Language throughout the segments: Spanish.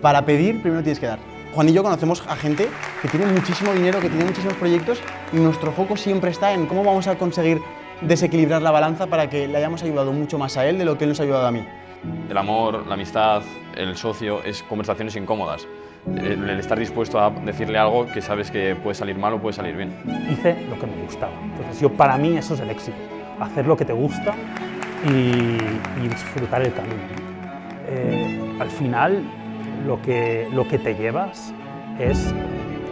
Para pedir, primero tienes que dar. Juan y yo conocemos a gente que tiene muchísimo dinero, que tiene muchísimos proyectos y nuestro foco siempre está en cómo vamos a conseguir desequilibrar la balanza para que le hayamos ayudado mucho más a él de lo que él nos ha ayudado a mí. El amor, la amistad, el socio, es conversaciones incómodas. El, el estar dispuesto a decirle algo que sabes que puede salir mal o puede salir bien. hice lo que me gustaba. Entonces, yo, para mí eso es el éxito, hacer lo que te gusta y, y disfrutar el camino. Eh, al final, lo que, lo que te llevas es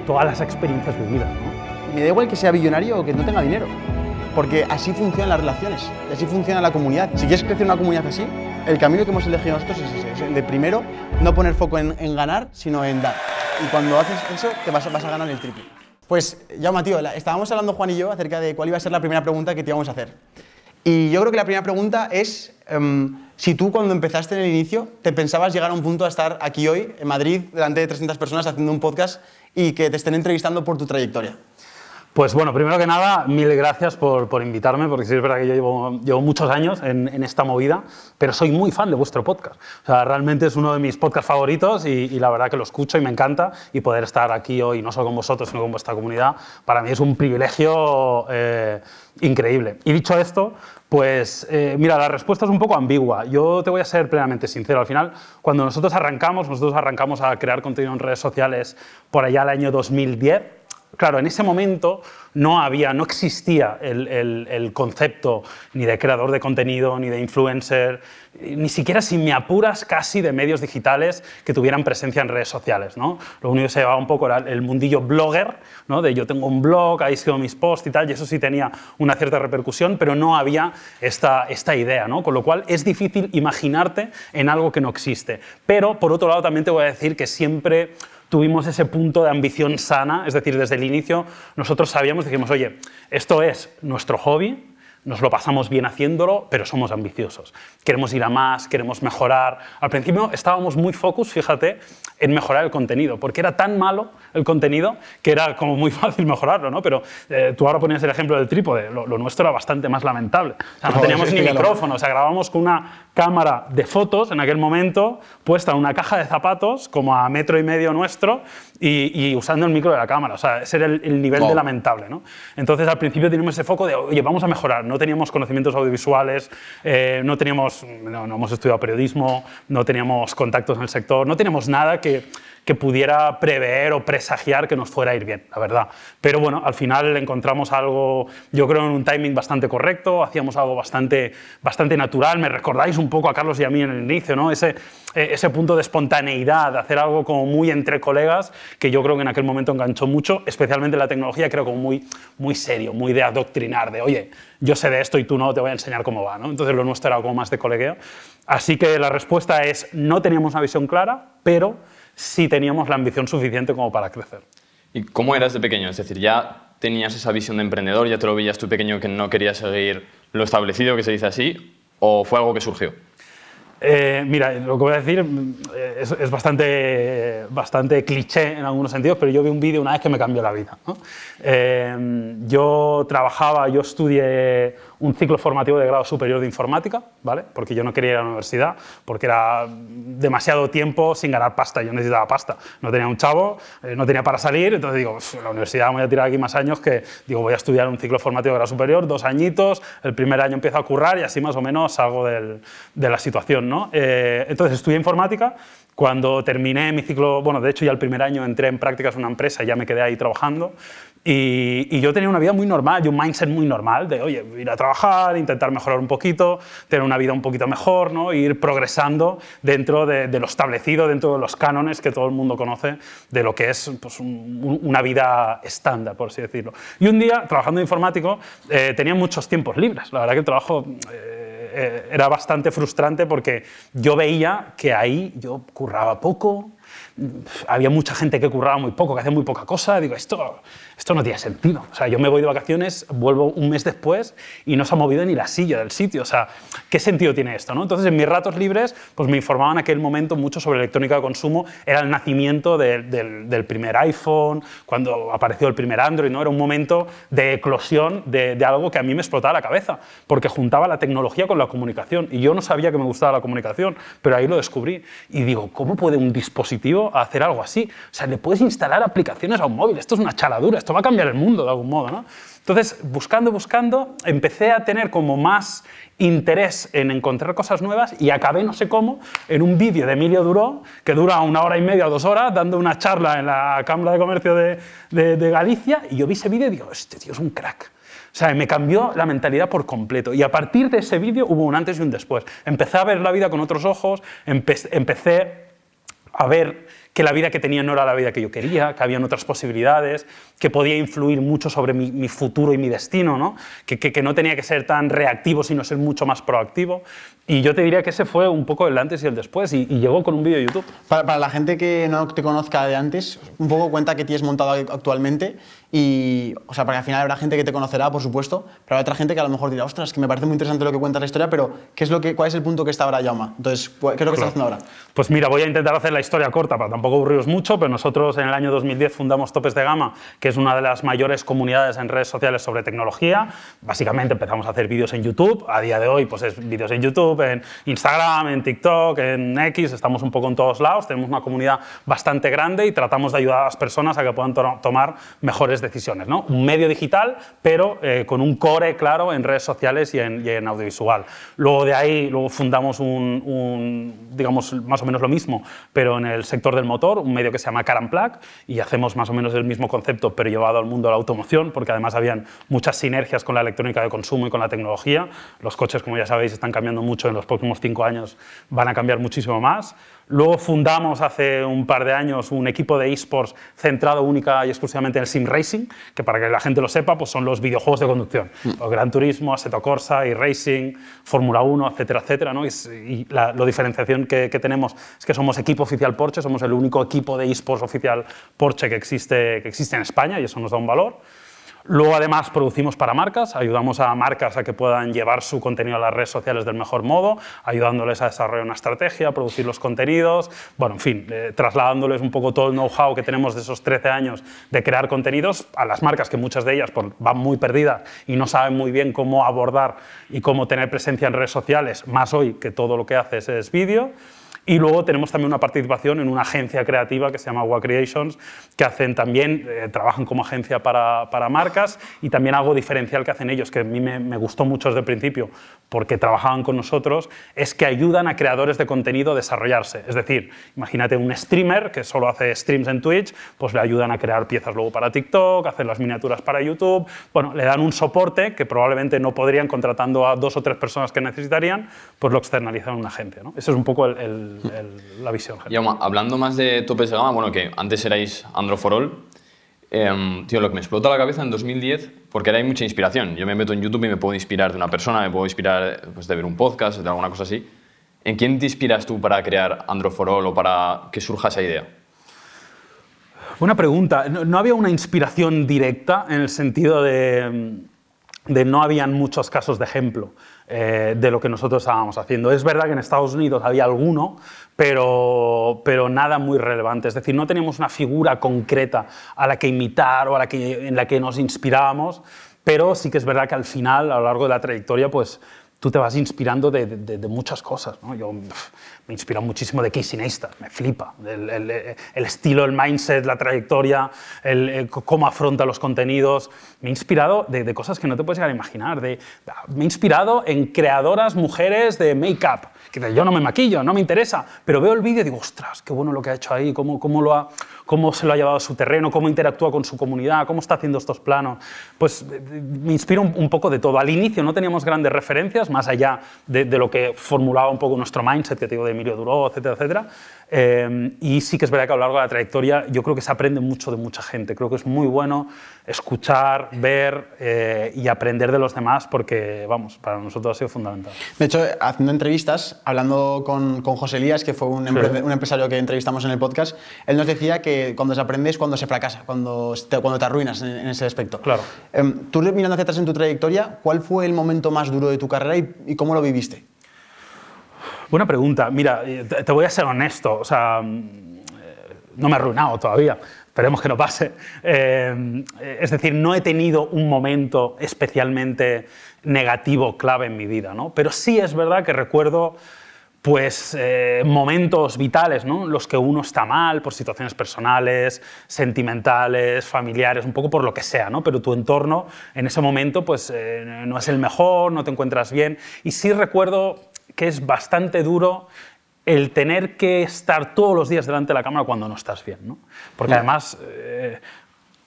todas las experiencias vividas. ¿no? Me da igual que sea billonario o que no tenga dinero, porque así funcionan las relaciones, así funciona la comunidad. Si quieres crecer una comunidad así, el camino que hemos elegido nosotros es ese, es el de primero no poner foco en, en ganar, sino en dar. Y cuando haces eso, te vas, vas a ganar el triple. Pues, ya, tío, estábamos hablando Juan y yo acerca de cuál iba a ser la primera pregunta que te íbamos a hacer. Y yo creo que la primera pregunta es em, si tú cuando empezaste en el inicio te pensabas llegar a un punto a estar aquí hoy, en Madrid, delante de 300 personas haciendo un podcast y que te estén entrevistando por tu trayectoria. Pues bueno, primero que nada, mil gracias por, por invitarme, porque sí es verdad que yo llevo, muchos años en, esta movida, pero soy muy fan de vuestro podcast. O sea, realmente es uno de mis podcasts favoritos y, y la verdad que lo escucho y me encanta. Y poder estar aquí hoy, no solo con vosotros, sino con vuestra comunidad, para mí es un privilegio eh, increíble. Y dicho esto, pues eh, mira, la respuesta es un poco ambigua. Yo te voy a ser plenamente sincero. Al final, cuando nosotros arrancamos, nosotros arrancamos a crear contenido en redes sociales por allá el año 2010. Claro, en ese momento no había, no existía el, concepto ni de creador de contenido, ni de influencer, ni siquiera si me apuras casi de medios digitales que tuvieran presencia en redes sociales. ¿no? Lo único que se llevaba un poco era el mundillo blogger, ¿no? de yo tengo un blog, ahí escribo mis posts y tal, y eso sí tenía una cierta repercusión, pero no había esta, esta idea, ¿no? con lo cual es difícil imaginarte en algo que no existe. Pero por otro lado también te voy a decir que siempre tuvimos ese punto de ambición sana, es decir, desde el inicio nosotros sabíamos, dijimos, oye, esto es nuestro hobby, nos lo pasamos bien haciéndolo, pero somos ambiciosos. Queremos ir a más, queremos mejorar. Al principio estábamos muy focus, fíjate, en mejorar el contenido, porque era tan malo el contenido que era como muy fácil mejorarlo, ¿no? Pero eh, tú ahora ponías el ejemplo del trípode, lo, lo nuestro era bastante más lamentable. O sea, no teníamos ni micrófono, o sea, grabábamos con una cámara de fotos en aquel momento puesta en una caja de zapatos como a metro y medio nuestro y, y usando el micro de la cámara. O sea, ese era el, el nivel Wow. de lamentable. ¿no? Entonces, al principio teníamos ese foco de, oye, vamos a mejorar. No teníamos conocimientos audiovisuales, eh, no teníamos, no, no hemos estudiado periodismo, no teníamos contactos en el sector, no teníamos nada que, que pudiera prever o presagiar que nos fuera a ir bien, la verdad. Pero bueno, al final encontramos algo, yo creo, en un timing bastante correcto, hacíamos algo bastante, bastante natural. Me recordáis un poco a Carlos y a mí en el inicio, ¿no? Ese, eh, ese punto de espontaneidad, de hacer algo como muy entre colegas, que yo creo que en aquel momento enganchó mucho, especialmente la tecnología, creo como muy, muy serio, muy de adoctrinar, de oye, yo sé de esto y tú no, te voy a enseñar cómo va, ¿no? Entonces lo nuestro era como más de colegueo. Así que la respuesta es, no teníamos una visión clara, pero sí teníamos la ambición suficiente como para crecer. ¿Y cómo eras de pequeño? Es decir, ya tenías esa visión de emprendedor, ya te lo veías tú pequeño que no querías seguir lo establecido, que se dice así, o fue algo que surgió? Eh, mira, lo que voy a decir eh, es, es bastante, bastante cliché en algunos sentidos, pero yo vi un vídeo una vez que me cambió la vida. ¿no? Eh, yo trabajaba, yo estudié un ciclo formativo de grado superior de informática, ¿vale? porque yo no quería ir a la universidad, porque era demasiado tiempo sin ganar pasta, yo necesitaba pasta. No tenía un chavo, eh, no tenía para salir, entonces digo, "Uf, la universidad me voy a tirar aquí más años que, digo, voy a estudiar un ciclo formativo de grado superior, dos añitos, el primer año empiezo a currar y así más o menos salgo de la situación. ¿no? Eh, entonces estudié informática. Cuando terminé mi ciclo, bueno, de hecho ya el primer año entré en prácticas en una empresa y ya me quedé ahí trabajando. Y, y, yo tenía una vida muy normal, y un mindset muy normal de, oye, ir a trabajar, intentar mejorar un poquito, tener una vida un poquito mejor, ¿no? ir progresando dentro de, de, lo establecido, dentro de los cánones que todo el mundo conoce de lo que es pues, un, una vida estándar, por así decirlo. Y un día, trabajando de informático, eh, tenía muchos tiempos libres. La verdad que el trabajo... Eh, era bastante frustrante porque yo veía que ahí yo curraba poco, había mucha gente que curraba muy poco, que hacía muy poca cosa. Digo, esto, esto no tiene sentido. O sea, yo me voy de vacaciones, vuelvo un mes después y no se ha movido ni la silla del sitio. O sea, ¿qué sentido tiene esto? ¿no? Entonces, en mis ratos libres, pues me informaban en aquel momento mucho sobre electrónica de consumo. Era el nacimiento de, del, del, primer iPhone, cuando apareció el primer Android. ¿no? Era un momento de eclosión de, de algo que a mí me explotaba la cabeza, porque juntaba la tecnología con la comunicación. Y yo no sabía que me gustaba la comunicación, pero ahí lo descubrí. Y digo, ¿cómo puede un dispositivo hacer algo así. O sea, le puedes instalar aplicaciones a un móvil. Esto es una chaladura, esto va a cambiar el mundo de algún modo, ¿no? Entonces, buscando, buscando, empecé a tener como más interés en encontrar cosas nuevas y acabé, no sé cómo, en un vídeo de Emilio Duró, que dura una hora y media o dos horas, dando una charla en la Cámara de Comercio de, de, de Galicia, y yo vi ese vídeo y digo, este tío es un crack. O sea, me cambió la mentalidad por completo. Y a partir de ese vídeo hubo un antes y un después. Empecé a ver la vida con otros ojos, empe empecé a ver que la vida que tenía no era la vida que yo quería, que habían otras posibilidades, que podía influir mucho sobre mi, futuro y mi destino, ¿no? Que, que, no tenía que ser tan reactivo, sino ser mucho más proactivo. Y yo te diría que ese fue un poco el antes y el después, y, y llegó con un vídeo de YouTube. Para, para, la gente que no te conozca de antes, un poco cuenta que tienes montado actualmente, y, o sea, porque al final habrá gente que te conocerá, por supuesto, pero habrá otra gente que a lo mejor dirá, ostras, que me parece muy interesante lo que cuentas la historia, pero ¿qué es lo que, ¿cuál es el punto que está ahora Jauma? Entonces, ¿qué es lo que claro. estás haciendo ahora? Pues mira, voy a intentar hacer la historia corta para tampoco aburriros mucho, pero nosotros en el año 2010 fundamos Topes de Gama, que es una de las mayores comunidades en redes sociales sobre tecnología. Básicamente empezamos a hacer vídeos en YouTube, a día de hoy pues es vídeos en YouTube, en Instagram, en TikTok, en X, estamos un poco en todos lados, tenemos una comunidad bastante grande y tratamos de ayudar a las personas a que puedan to tomar mejores decisiones. ¿no? Un medio digital, pero eh, con un core claro en redes sociales y en, audiovisual. Luego de ahí luego fundamos un, un, digamos, más o menos lo mismo, pero en el sector del motor, un medio que se llama Car Plug, y hacemos más o menos el mismo concepto, pero llevado al mundo de la automoción, porque además habían muchas sinergias con la electrónica de consumo y con la tecnología. Los coches, como ya sabéis, están cambiando mucho en los próximos cinco años, van a cambiar muchísimo más. Luego fundamos hace un par de años un equipo de esports centrado única y exclusivamente en el sim racing, que para que la gente lo sepa, pues son los videojuegos de conducción. Mm. Gran Turismo, Assetto Corsa, y Racing, Fórmula 1, etcétera, etcétera. ¿no? Y, y la, la, diferenciación que, que, tenemos es que somos equipo oficial Porsche, somos el único equipo de esports oficial Porsche que existe, que existe en España y eso nos da un valor. Luego, además, producimos para marcas, ayudamos a marcas a que puedan llevar su contenido a las redes sociales del mejor modo, ayudándoles a desarrollar una estrategia, a producir los contenidos, bueno, en fin, eh, trasladándoles un poco todo el know-how que tenemos de esos 13 años de crear contenidos a las marcas, que muchas de ellas van muy perdidas y no saben muy bien cómo abordar y cómo tener presencia en redes sociales, más hoy que todo lo que haces es vídeo. Y luego tenemos también una participación en una agencia creativa que se llama WA Creations, que hacen también, eh, trabajan como agencia para, para, marcas y también algo diferencial que hacen ellos, que a mí me, me, gustó mucho desde el principio, porque trabajaban con nosotros, es que ayudan a creadores de contenido a desarrollarse. Es decir, imagínate un streamer que solo hace streams en Twitch, pues le ayudan a crear piezas luego para TikTok, hacer las miniaturas para YouTube, bueno, le dan un soporte que probablemente no podrían contratando a dos o tres personas que necesitarían, pues lo externalizan a una agencia. ¿no? Ese es un poco el, el el, la visión general. Yauma, hablando más de topes de gama, bueno, que antes erais Android for All, eh, tío, lo que me explota la cabeza en 2010, porque ahora hay mucha inspiración. Yo me meto en YouTube y me puedo inspirar de una persona, me puedo inspirar pues, de ver un podcast, de alguna cosa así. ¿En quién te inspiras tú para crear Android for All o para que surja esa idea? Buena pregunta. No, no había una inspiración directa en el sentido de, de no habían muchos casos de ejemplo eh, de lo que nosotros estábamos haciendo. Es verdad que en Estados Unidos había alguno, pero, pero nada muy relevante. Es decir, no teníamos una figura concreta a la que imitar o a la que, en la que nos inspirábamos, pero sí que es verdad que al final, a lo largo de la trayectoria, pues tú te vas inspirando de, de, de muchas cosas. ¿no? Yo me inspira muchísimo de Casey Neistat, me flipa. El, el- el estilo, el mindset, la trayectoria, el, el cómo afronta los contenidos. Me ha inspirado de, de cosas que no te puedes llegar a imaginar. De, me ha inspirado en creadoras mujeres de make-up. Que yo no me maquillo, no me interesa, pero veo el vídeo y digo, ostras, qué bueno lo que ha hecho ahí, cómo, cómo, lo ha, cómo se lo ha llevado a su terreno, cómo interactúa con su comunidad, cómo está haciendo estos planos. Pues eh, me inspira un, un poco de todo. Al inicio no teníamos grandes referencias, más allá de, de lo que formulaba un poco nuestro mindset, que te digo de Emilio Duró, etcétera, etcétera. Eh, y sí que es verdad que a lo largo de la trayectoria yo creo que se aprende mucho de mucha gente. Creo que es muy bueno escuchar, ver eh, y aprender de los demás porque, vamos, para nosotros ha sido fundamental. De hecho, haciendo entrevistas, hablando con, con José Elías, que fue un, empre- un empresario que entrevistamos en el podcast, él nos decía que cuando se aprende es cuando se fracasa, cuando te, cuando te arruinas en, en ese aspecto. Claro. Em, tú mirando hacia atrás en tu trayectoria, ¿cuál fue el momento más duro de tu carrera y, y cómo lo viviste? Buena pregunta. Mira, eh, te voy a ser honesto. O sea, mm, eh, no me he arruinado todavía. Esperemos que no pase. Eh, es decir, no he tenido un momento especialmente negativo, clave en mi vida, ¿no? Pero sí es verdad que recuerdo pues momentos vitales, ¿no? Los que uno está mal por situaciones personales, sentimentales, familiares, un poco por lo que sea, ¿no? Pero tu entorno en ese momento pues no es el mejor, no te encuentras bien. Y sí recuerdo que es bastante duro el tener que estar todos los días delante de la cámara cuando no estás bien, ¿no? Porque además eh,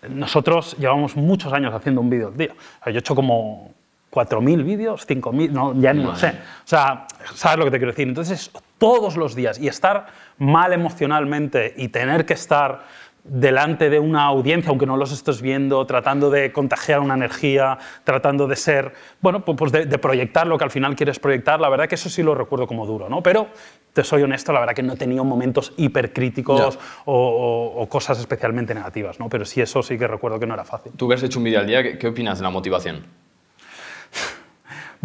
nosotros llevamos muchos años haciendo un vídeo al día. O sea, yo he hecho como 4.000 vídeos, 5.000, no, ya ni lo sé. O sea, ¿sabes lo que te quiero decir? Entonces, todos los días y estar mal emocionalmente y tener que estar delante de una audiencia, aunque no los estés viendo, tratando de contagiar una energía, tratando de ser, bueno, pues- de, de proyectar lo que al final quieres proyectar, la verdad que eso sí lo recuerdo como duro, ¿no? Pero te soy honesto, la verdad que no he tenido momentos hipercríticos o- o cosas especialmente negativas, ¿no? Pero sí, eso sí que recuerdo que no era fácil. Tú que has hecho un vídeo al día, ¿qué, qué opinas de la motivación?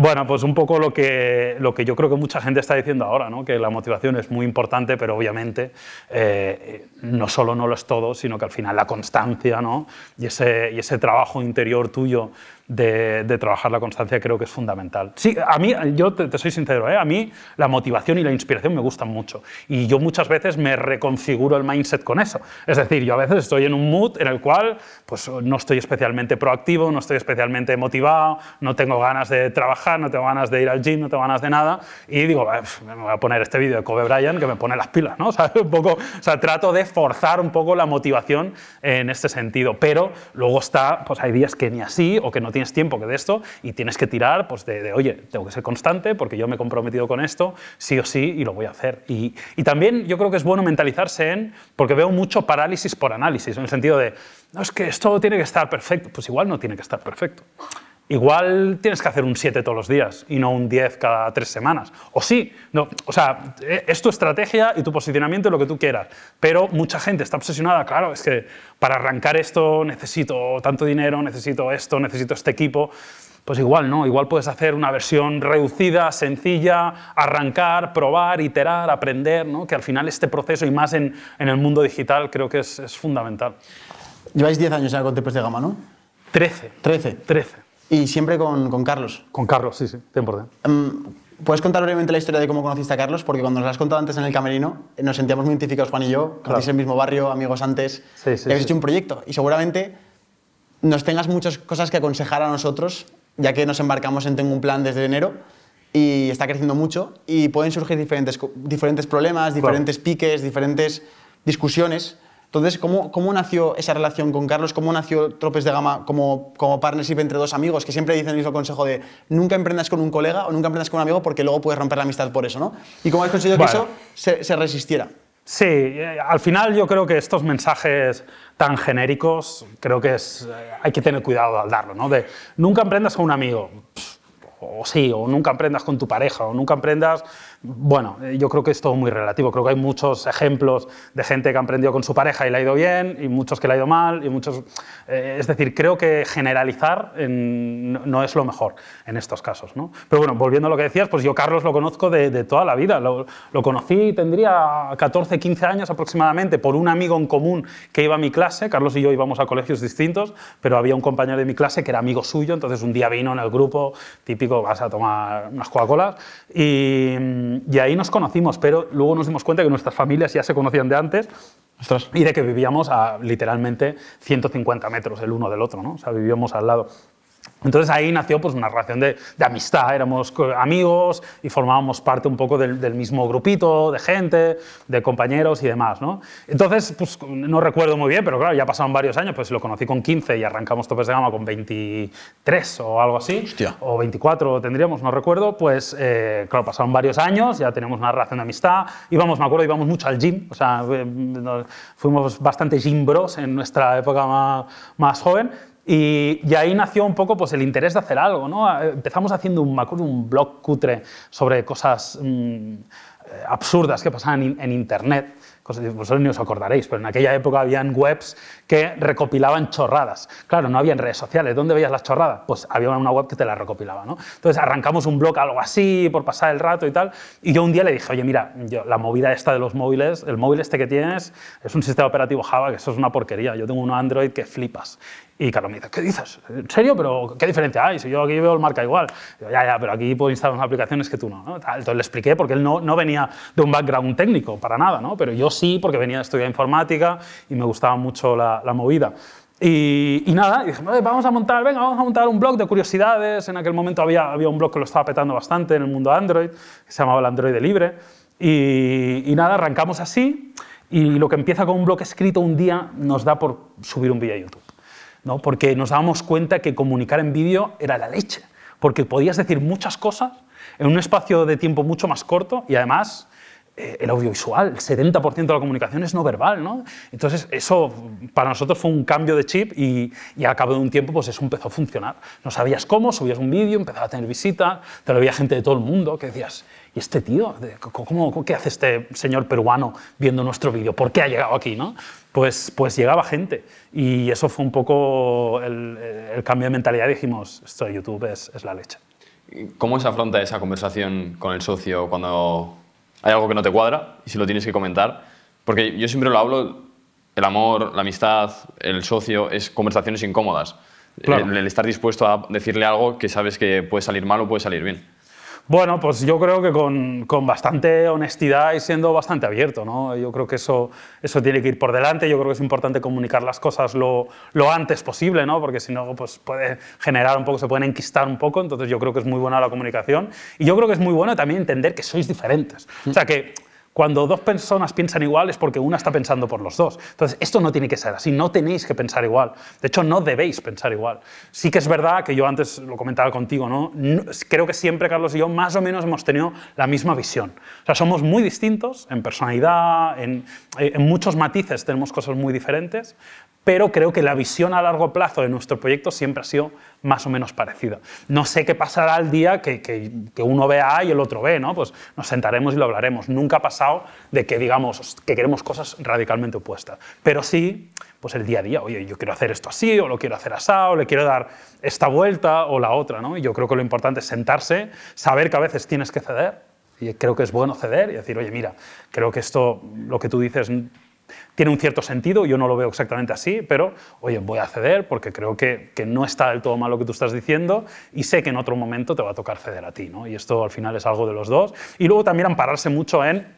Bueno, pues un poco lo que, lo que yo creo que mucha gente está diciendo ahora, ¿no? que la motivación es muy importante, pero obviamente eh, no solo no lo es todo, sino que al final la constancia ¿no? y, ese, y ese trabajo interior tuyo de, trabajar la constancia creo que es fundamental. Sí, a mí, yo te, soy sincero, ¿eh? a mí la motivación y la inspiración me gustan mucho y yo muchas veces me reconfiguro el mindset con eso. Es decir, yo a veces estoy en un mood en el cual pues, no estoy especialmente proactivo, no estoy especialmente motivado, no tengo ganas de trabajar, no tengo ganas de ir al gym, no tengo ganas de nada y digo, "Bah, pf, me voy a poner este vídeo de Kobe Bryant que me pone las pilas, ¿no? O sea, un poco, o sea, trato de forzar un poco la motivación en este sentido, pero luego está, pues hay días que ni así o que no tienes tiempo que de esto y tienes que tirar pues de, oye, tengo que ser constante porque yo me he comprometido con esto, sí o sí, y lo voy a hacer. Y, y también yo creo que es bueno mentalizarse en, porque veo mucho parálisis por análisis, en el sentido de, no, es que esto tiene que estar perfecto, pues igual no tiene que estar perfecto. Igual tienes que hacer un 7 todos los días y no un 10 cada tres semanas. O sí, no, o sea, eh, es tu estrategia y tu posicionamiento y lo que tú quieras. Pero mucha gente está obsesionada, claro, es que para arrancar esto necesito tanto dinero, necesito esto, necesito este equipo. Pues igual no, igual puedes hacer una versión reducida, sencilla, arrancar, probar, iterar, aprender, ¿no? que al final este proceso y más en, en el mundo digital creo que es, es fundamental. Lleváis 10 años ya con Tepes de Gama, ¿no? 13. 13. 13. Y siempre con, con Carlos. Con Carlos, sí, sí, 100%. Em, ¿Puedes contar brevemente la historia de cómo conociste a Carlos? Porque cuando nos lo has contado antes en el camerino, eh, nos sentíamos muy identificados Juan y yo, conocéis el mismo barrio, amigos antes, Sí, sí, y habéis sí. hecho un proyecto. Y seguramente nos tengas muchas cosas que aconsejar a nosotros, ya que nos embarcamos en Tengo un Plan desde enero y está creciendo mucho y pueden surgir diferentes, diferentes problemas, diferentes piques, diferentes discusiones. Entonces, ¿cómo, ¿cómo nació esa relación con Carlos? ¿Cómo nació Tropes de Gama como, como partnership entre dos amigos que siempre dicen el mismo consejo de nunca emprendas con un colega o nunca emprendas con un amigo porque luego puedes romper la amistad por eso, ¿no? ¿Y cómo has conseguido Bueno. que eso se, se resistiera? Sí, eh, al final yo creo que estos mensajes tan genéricos, creo que es, eh, hay que tener cuidado al darlo, ¿no? De nunca emprendas con un amigo, pff, o sí, o nunca emprendas con tu pareja, o nunca emprendas... Bueno, eh, yo creo que es todo muy relativo. Creo que hay muchos ejemplos de gente que ha emprendido con su pareja y le ha ido bien, y muchos que le ha ido mal, y muchos... eh, es decir, creo que generalizar en- no- es lo mejor en estos casos, ¿no? Pero bueno, volviendo a lo que decías, pues yo Carlos lo conozco de, toda la vida. Lo, lo conocí, tendría 14, 15 años aproximadamente, por un amigo en común que iba a mi clase. Carlos y yo íbamos a colegios distintos, pero había un compañero de mi clase que era amigo suyo, entonces un día vino en el grupo, típico, vas a tomar unas Coca-Colas, y, y, y ahí nos conocimos, pero luego nos dimos cuenta que nuestras familias ya se conocían de antes Ostras. y de que vivíamos a literalmente 150 metros el uno del otro, ¿no? O sea, vivíamos al lado. Entonces ahí nació pues, una relación de, de amistad, éramos amigos y formábamos parte un poco del, del mismo grupito de gente, de compañeros y demás. ¿no? Entonces, pues, no recuerdo muy bien, pero claro, ya pasaron varios años, pues lo conocí con 15 y arrancamos Topes de Gama con 23 o algo así, Hostia. o 24 tendríamos, no recuerdo, pues eh, claro, pasaron varios años, ya tenemos una relación de amistad, íbamos, me acuerdo, íbamos mucho al gym, o sea, eh, fuimos bastante gym bros en nuestra época más, más joven, y, y ahí nació un poco pues, el interés de hacer algo. ¿no? Eh, Empezamos haciendo un, un blog cutre sobre cosas mm, eh, absurdas que pasaban en, en Internet. Vosotros ni os acordaréis, pero en aquella época habían webs que recopilaban chorradas. Claro, no había redes sociales. ¿Dónde veías las chorradas? Pues había una web que te las recopilaba. ¿no? Entonces arrancamos un blog, algo así, por pasar el rato y tal. Y yo un día le dije, oye, mira, yo, la movida esta de los móviles, el móvil este que tienes es un sistema operativo Java, que eso es una porquería. Yo tengo un Android que flipas. Y Carlos me dice, ¿qué dices? ¿En serio? ¿Pero qué diferencia hay? Si yo aquí veo el marca igual. Digo, ya, ya, pero aquí puedo instalar unas aplicaciones que tú no. ¿no? Entonces le expliqué, porque él no, venía de un background técnico, para nada, ¿no? Pero yo sí, porque venía de estudiar informática y me gustaba mucho la, la movida. Y, nada, dije, "Oye, vamos a montar, venga, vamos a montar un blog de curiosidades. En aquel momento había, había un blog que lo estaba petando bastante en el mundo Android, que se llamaba el Android Libre. Y, nada, arrancamos así. Y lo que empieza con un blog escrito un día nos da por subir un vídeo a YouTube. ¿no? porque nos dábamos cuenta que comunicar en vídeo era la leche, porque podías decir muchas cosas en un espacio de tiempo mucho más corto y además el audiovisual, el 70% de la comunicación es no verbal. ¿no? Entonces eso para nosotros fue un cambio de chip y, y al cabo de un tiempo pues eso empezó a funcionar. No sabías cómo, subías un vídeo, empezaba a tener visitas, te lo veía gente de todo el mundo que decías, ¿y este tío? ¿Cómo, ¿Qué hace este señor peruano viendo nuestro vídeo? ¿Por qué ha llegado aquí? ¿no? Pues, pues llegaba gente y eso fue un poco el, el cambio de mentalidad. Dijimos, esto de YouTube es, es la leche. ¿Cómo se afronta esa conversación con el socio cuando hay algo que no te cuadra y si lo tienes que comentar? Porque yo siempre lo hablo, el amor, la amistad, el socio, es conversaciones incómodas. Claro. El, el estar dispuesto a decirle algo que sabes que puede salir mal o puede salir bien. Bueno, pues yo creo que con, bastante honestidad y siendo bastante abierto, ¿no? Yo creo que eso, eso tiene que ir por delante. Yo creo que es importante comunicar las cosas lo, lo antes posible, ¿no? Porque si no, pues puede generar un poco, se pueden enquistar un poco. Entonces yo creo que es muy buena la comunicación. Y yo creo que es muy bueno también entender que sois diferentes. O sea, que cuando dos personas piensan igual es porque una está pensando por los dos. Entonces, esto no tiene que ser así, no tenéis que pensar igual. De hecho, no debéis pensar igual. Sí que es verdad que yo antes lo comentaba contigo, ¿no? Creo que siempre Carlos y yo más o menos hemos tenido la misma visión. O sea, somos muy distintos en personalidad, en, en muchos matices tenemos cosas muy diferentes, pero creo que la visión a largo plazo de nuestro proyecto siempre ha sido más o menos parecida. No sé qué pasará el día que, que- que uno vea A y el otro B, ¿no? Pues nos sentaremos y lo hablaremos. Nunca ha pasado de que digamos que queremos cosas radicalmente opuestas, pero sí pues el día a día, oye, yo quiero hacer esto así, o lo quiero hacer así, o le quiero dar esta vuelta o la otra, ¿no? Y yo creo que lo importante es sentarse, saber que a veces tienes que ceder, y creo que es bueno ceder y decir, oye, mira, creo que esto, lo que tú dices, tiene un cierto sentido, yo no lo veo exactamente así, pero oye, voy a ceder porque creo que, que no está del todo mal lo que tú estás diciendo y sé que en otro momento te va a tocar ceder a ti, ¿no? Y esto al final es algo de los dos. Y luego también ampararse mucho en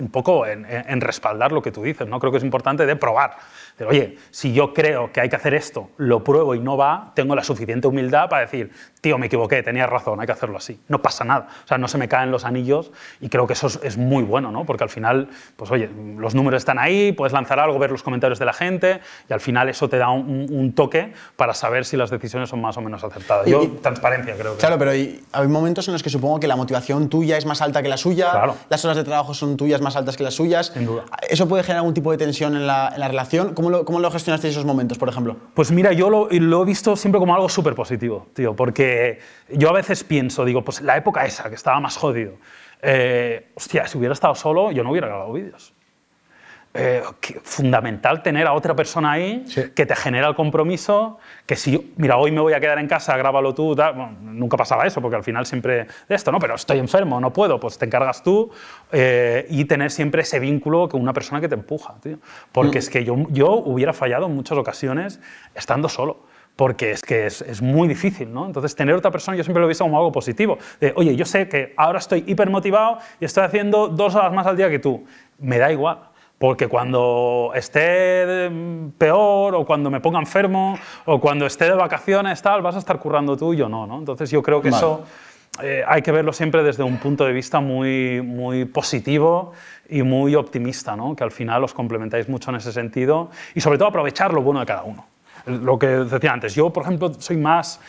un poco en, en- respaldar lo que tú dices, ¿no? Creo que es importante de probar. De, oye, si yo creo que hay que hacer esto, lo pruebo y no va, tengo la suficiente humildad para decir, tío, me equivoqué, tenías razón, hay que hacerlo así. No pasa nada. O sea, no se me caen los anillos y creo que eso es, es muy bueno, ¿no? Porque al final, pues oye, los números están ahí, puedes lanzar algo, ver los comentarios de la gente y al final eso te da un, un- toque para saber si las decisiones son más o menos acertadas. Yo, y- transparencia creo que. Claro, pero hay, hay momentos en los que supongo que la motivación tuya es más alta que la suya, Claro. las horas de trabajo son tuyas más altas que las suyas. Sin duda. ¿Eso puede generar algún tipo de tensión en la, en la relación? ¿Cómo lo, ¿Cómo lo gestionaste esos momentos, por ejemplo? Pues mira, yo lo, lo he visto siempre como algo súper positivo, tío, porque yo a veces pienso, digo, pues la época esa, que estaba más jodido, eh, hostia, si hubiera estado solo, yo no hubiera grabado vídeos. Eh, fundamental tener a otra persona ahí Sí. que te genera el compromiso, que si, mira, hoy me voy a quedar en casa, grábalo tú, tal, bueno, nunca pasaba eso, porque al final siempre de esto, ¿no? Pero estoy enfermo, no puedo, pues te encargas tú eh, y tener siempre ese vínculo con una persona que te empuja, tío. Porque es que yo, yo hubiera fallado en muchas ocasiones estando solo. Porque es que es, es, muy difícil, ¿no? Entonces, tener otra persona yo siempre lo he visto como algo positivo. De, oye, yo sé que ahora estoy hiper motivado y estoy haciendo dos horas más al día que tú. Me da igual. Porque cuando esté peor o cuando me ponga enfermo o cuando esté de vacaciones, tal, vas a estar currando tú y yo no, ¿no? Entonces yo creo que vale. eso eh, hay que verlo siempre desde un punto de vista muy, muy positivo y muy optimista, ¿no? que al final os complementáis mucho en ese sentido y sobre todo aprovechar lo bueno de cada uno. Lo que decía antes, yo por ejemplo soy más,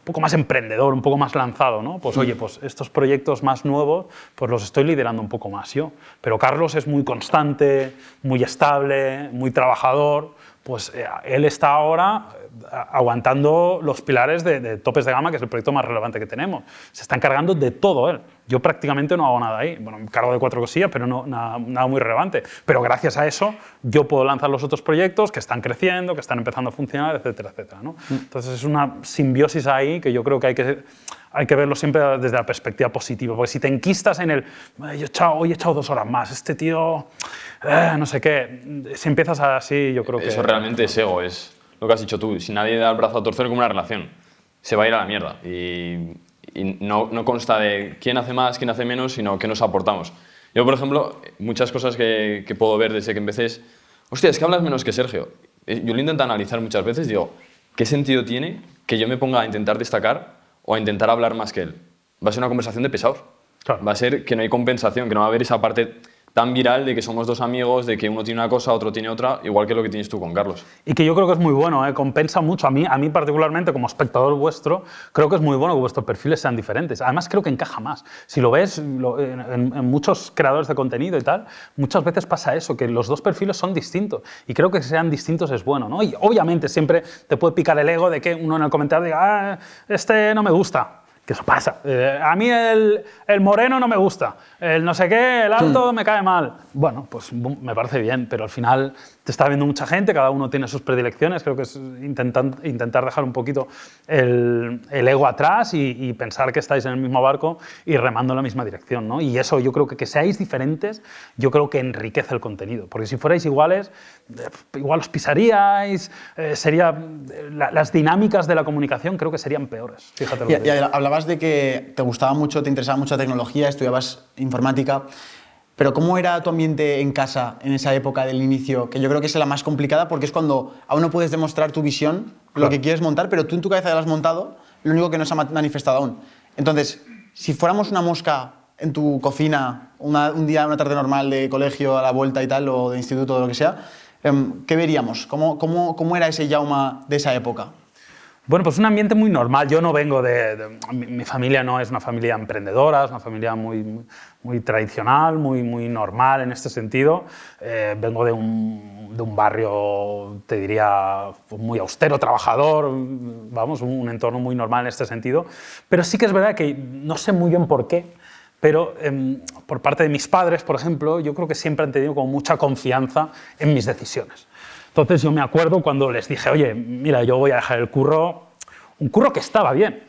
un poco más emprendedor, un poco más lanzado, ¿no? Pues oye, pues estos proyectos más nuevos, pues los estoy liderando un poco más yo. Pero Carlos es muy constante, muy estable, muy trabajador, pues eh, él está ahora aguantando los pilares de, de, topes de gama, que es el proyecto más relevante que tenemos. Se está encargando de todo él. Yo prácticamente no hago nada ahí. Bueno, me encargo de cuatro cosillas, pero no, nada, nada, muy relevante. Pero gracias a eso yo puedo lanzar los otros proyectos que están creciendo, que están empezando a funcionar, etcétera, etcétera. ¿no? Entonces es una simbiosis ahí que yo creo que hay que hay que verlo siempre desde la perspectiva positiva, porque si te enquistas en el, yo he echado, hoy he echado dos horas más, este tío, eh, no sé qué, si empiezas así, yo creo que... Eso realmente es ego, es lo que has dicho tú, si nadie da el brazo a torcer como una relación, se va a ir a la mierda y, y no, no, consta de quién hace más, quién hace menos, sino qué nos aportamos. Yo, por ejemplo, muchas cosas que, que puedo ver desde que empecé es, hostia, es que hablas menos que Sergio. Yo lo intento analizar muchas veces, digo, ¿qué sentido tiene que yo me ponga a intentar destacar o a intentar hablar más que él. Va a ser una conversación de pesados. Claro. Va a ser que no hay compensación, que no va a haber esa parte tan viral de que somos dos amigos, de que uno tiene una cosa, otro tiene otra, igual que lo que tienes tú con Carlos. Y que yo creo que es muy bueno, ¿eh? compensa mucho. A mí, a mí particularmente, como espectador vuestro, creo que es muy bueno que vuestros perfiles sean diferentes. Además, creo que encaja más. Si lo ves en, muchos creadores de contenido y tal, muchas veces pasa eso, que los dos perfiles son distintos. Y creo que que sean distintos es bueno. ¿no? Y obviamente siempre te puede picar el ego de que uno en el comentario diga, ah, este no me gusta que eso pasa. Eh, a mí el, el, moreno no me gusta, el no sé qué, el alto mm. me cae mal. Bueno, pues me parece bien, pero al final te está viendo mucha gente, cada uno tiene sus predilecciones, creo que es intentar, intentar dejar un poquito el, el ego atrás y, y, pensar que estáis en el mismo barco y remando en la misma dirección. ¿no? Y eso yo creo que que seáis diferentes, yo creo que enriquece el contenido, porque si fuerais iguales, eh, igual os pisaríais, eh, sería, la, las dinámicas de la comunicación creo que serían peores. Fíjate lo y, que y hablabas de que te gustaba mucho, te interesaba mucho la tecnología, estudiabas informática. Pero ¿cómo era tu ambiente en casa en esa época del inicio? Que yo creo que es la más complicada porque es cuando aún no puedes demostrar tu visión, claro. lo que quieres montar, pero tú en tu cabeza ya lo has montado, lo único que no se ha manifestado aún. Entonces, si fuéramos una mosca en tu cocina, una, un día, una tarde normal de colegio a la vuelta y tal, o de instituto o lo que sea, ¿qué veríamos? ¿Cómo, cómo, cómo era ese Yauma de esa época? Bueno, pues un ambiente muy normal. Yo no vengo de, mi, mi, familia no es una familia emprendedora, es una familia muy, muy, tradicional, muy, muy normal en este sentido. Eh, vengo de un, de un, barrio, te diría, muy austero, trabajador, vamos, un, entorno muy normal en este sentido. Pero sí que es verdad que no sé muy bien por qué, pero eh, por parte de mis padres, por ejemplo, yo creo que siempre han tenido como mucha confianza en mis decisiones. Entonces yo me acuerdo cuando les dije, oye, mira, yo voy a dejar el curro, un curro que estaba bien.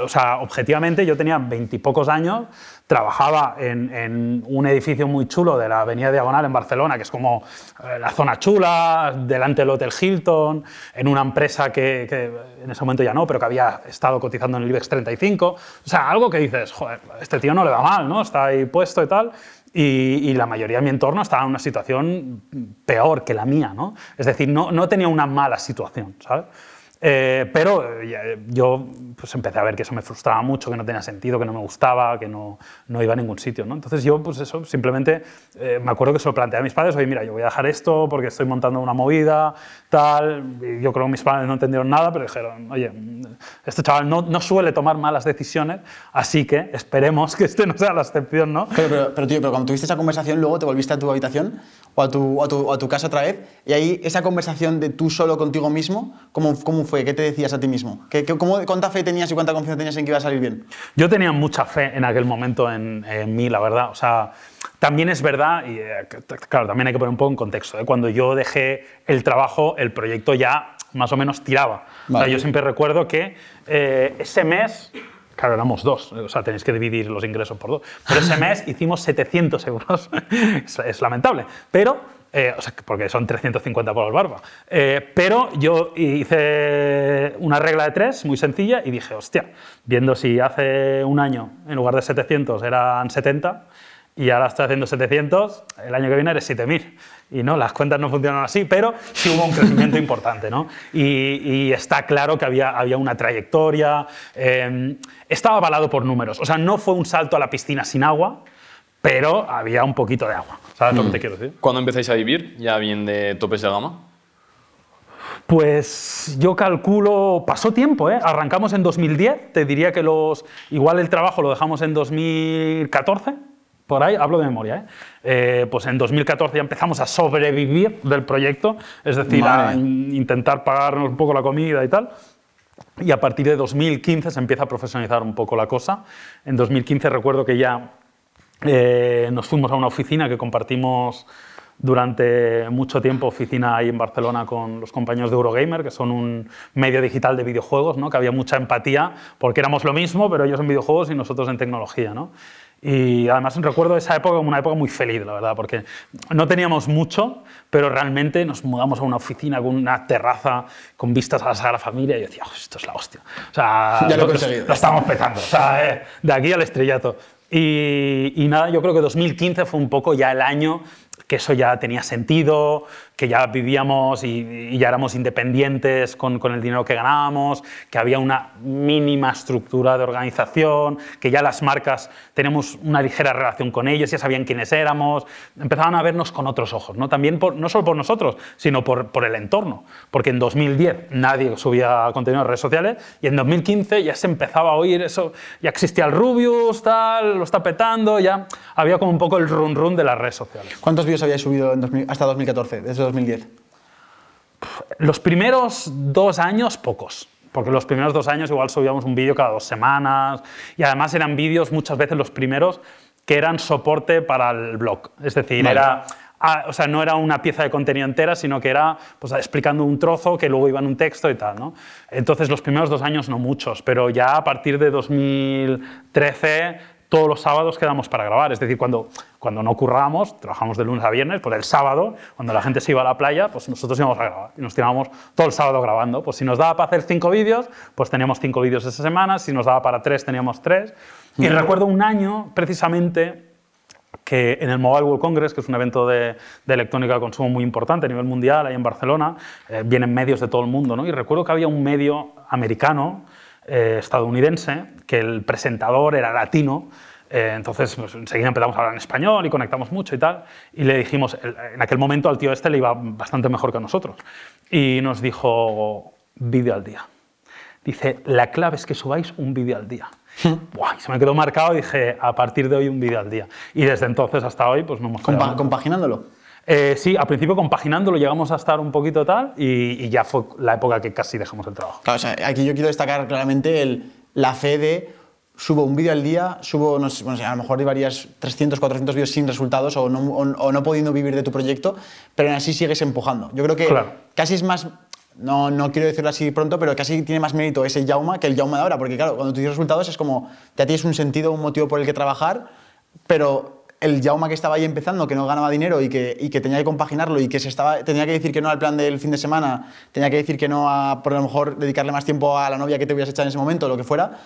O sea, objetivamente yo tenía veintipocos años, trabajaba en, un edificio muy chulo de la Avenida Diagonal en Barcelona, que es como eh, la zona chula, delante del Hotel Hilton, en una empresa que, que, en ese momento ya no, pero que había estado cotizando en el IBEX 35. O sea, algo que dices, joder, este tío no le va mal, ¿no? Está ahí puesto y tal. Y, la mayoría de mi entorno estaba en una situación peor que la mía, ¿no? Es decir, no, no tenía una mala situación, ¿sabes? Eh, pero eh, yo pues, empecé a ver que eso me frustraba mucho, que no tenía sentido, que no me gustaba, que no, no iba a ningún sitio. ¿no? Entonces yo, pues eso, simplemente eh, me acuerdo que se lo planteé a mis padres, oye, mira, yo voy a dejar esto porque estoy montando una movida, tal. Y yo creo que mis padres no entendieron nada, pero dijeron, oye, este chaval no, no suele tomar malas decisiones, así que esperemos que este no sea la excepción, ¿no? Pero, pero, pero, tío, pero cuando tuviste esa conversación, luego te volviste a tu habitación o a tu, a tu, a tu casa otra vez, y ahí esa conversación de tú solo contigo mismo, ¿cómo, cómo fue? ¿Qué te decías a ti mismo? ¿Qué, qué, cómo, ¿Cuánta fe tenías y cuánta confianza tenías en que iba a salir bien? Yo tenía mucha fe en aquel momento en, en mí, la verdad. O sea, también es verdad, y eh, claro, también hay que poner un poco en contexto. ¿eh? Cuando yo dejé el trabajo, el proyecto ya más o menos tiraba. Vale. O sea, yo siempre recuerdo que eh, ese mes Claro, éramos dos, o sea, tenéis que dividir los ingresos por dos. Pero ese mes hicimos 700 euros. es, es, lamentable. Pero eh, o sea, porque son 350 por barba. Eh, pero yo hice una regla de tres muy sencilla y dije, hostia, viendo si hace un año en lugar de 700 eran 70 y ahora estoy haciendo 700, el año que viene eres 7000. Y no, las cuentas no funcionan así, pero sí hubo un crecimiento importante. ¿no? Y, está claro que había, había una trayectoria, eh, estaba avalado por números. O sea, no fue un salto a la piscina sin agua, pero había un poquito de agua. ¿Sabes lo que te quiero decir? ¿Cuándo empezáis a vivir? ¿Ya bien de topes de gama? Pues yo calculo, pasó tiempo, ¿eh? arrancamos en 2010, te diría que los, igual el trabajo lo dejamos en 2014, por ahí, hablo de memoria, ¿eh? Eh, pues en 2014 ya empezamos a sobrevivir del proyecto, es decir, a intentar pagarnos un poco la comida y tal. Y a partir de 2015 se empieza a profesionalizar un poco la cosa. En 2015 recuerdo que ya eh, nos fuimos a una oficina que compartimos durante mucho tiempo, oficina ahí en Barcelona con los compañeros de Eurogamer, que son un medio digital de videojuegos, ¿no? que había mucha empatía, porque éramos lo mismo, pero ellos en videojuegos y nosotros en tecnología. ¿no? Y además recuerdo esa época como una época muy feliz, la verdad, porque no teníamos mucho, pero realmente nos mudamos a una oficina con una terraza con vistas a la Sagrada Familia y yo decía, esto es la hostia. O sea, ya lo, lo, lo estamos petando. O sea, eh, de aquí al estrellato. Y, nada, yo creo que 2015 fue un poco ya el año que eso ya tenía sentido, que ya vivíamos y, ya éramos independientes con, con, el dinero que ganábamos, que había una mínima estructura de organización, que ya las marcas teníamos una ligera relación con ellos, ya sabían quiénes éramos, empezaban a vernos con otros ojos, ¿no? También por, no solo por nosotros, sino por, por el entorno, porque en 2010 nadie subía contenido en redes sociales y en 2015 ya se empezaba a oír eso, ya existía el Rubius, tal, lo está petando, ya había como un poco el run run de las redes sociales. ¿Cuántos vídeos habíais subido en 2000, hasta 2014? Desde 2010? Los primeros dos años, pocos. Porque los primeros dos años igual subíamos un vídeo cada dos semanas. Y además eran vídeos, muchas veces los primeros, que eran soporte para el blog. Es decir, vale. era o sea, no era una pieza de contenido entera, sino que era pues, explicando un trozo que luego iba en un texto y tal. ¿no? Entonces, los primeros dos años no muchos, pero ya a partir de 2013 todos los sábados quedamos para grabar. Es decir, cuando, cuando no currábamos, trabajamos de lunes a viernes, pues el sábado, cuando la gente se iba a la playa, pues nosotros íbamos a grabar. Y nos tirábamos todo el sábado grabando. Pues si nos daba para hacer cinco vídeos, pues teníamos cinco vídeos esa semana. Si nos daba para tres, teníamos tres. Y recuerdo un año, precisamente, que en el Mobile World Congress, que es un evento de, de electrónica de consumo muy importante a nivel mundial, ahí en Barcelona, eh, vienen medios de todo el mundo, ¿no? Y recuerdo que había un medio americano, eh, estadounidense, que el presentador era latino, eh, entonces pues, enseguida empezamos a hablar en español y conectamos mucho y tal, y le dijimos, en aquel momento al tío este le iba bastante mejor que a nosotros, y nos dijo, vídeo al día. Dice, la clave es que subáis un vídeo al día. Buah, y se me quedó marcado y dije, a partir de hoy un vídeo al día. Y desde entonces hasta hoy, pues no hemos Compa ¿Compaginándolo? Eh, sí, al principio compaginándolo llegamos a estar un poquito tal y, y, ya fue la época que casi dejamos el trabajo. Claro, o sea, aquí yo quiero destacar claramente el, la fe de subo un vídeo al día, subo, no sé, bueno, a lo mejor llevarías 300, 400 vídeos sin resultados o no, o, o no, pudiendo vivir de tu proyecto, pero aún así sigues empujando. Yo creo que claro. casi es más, no, no quiero decirlo así pronto, pero casi tiene más mérito ese Jauma que el Jauma de ahora, porque claro, cuando tú tienes resultados es como, ya tienes un sentido, un motivo por el que trabajar, pero el Jauma que estaba ahí empezando, que no ganaba dinero y que, tenía que compaginarlo y que se estaba, tenía que decir que no al plan del fin de semana, tenía que decir que no a, por lo mejor, dedicarle más tiempo a la novia que te hubieras echado en ese momento, lo que fuera,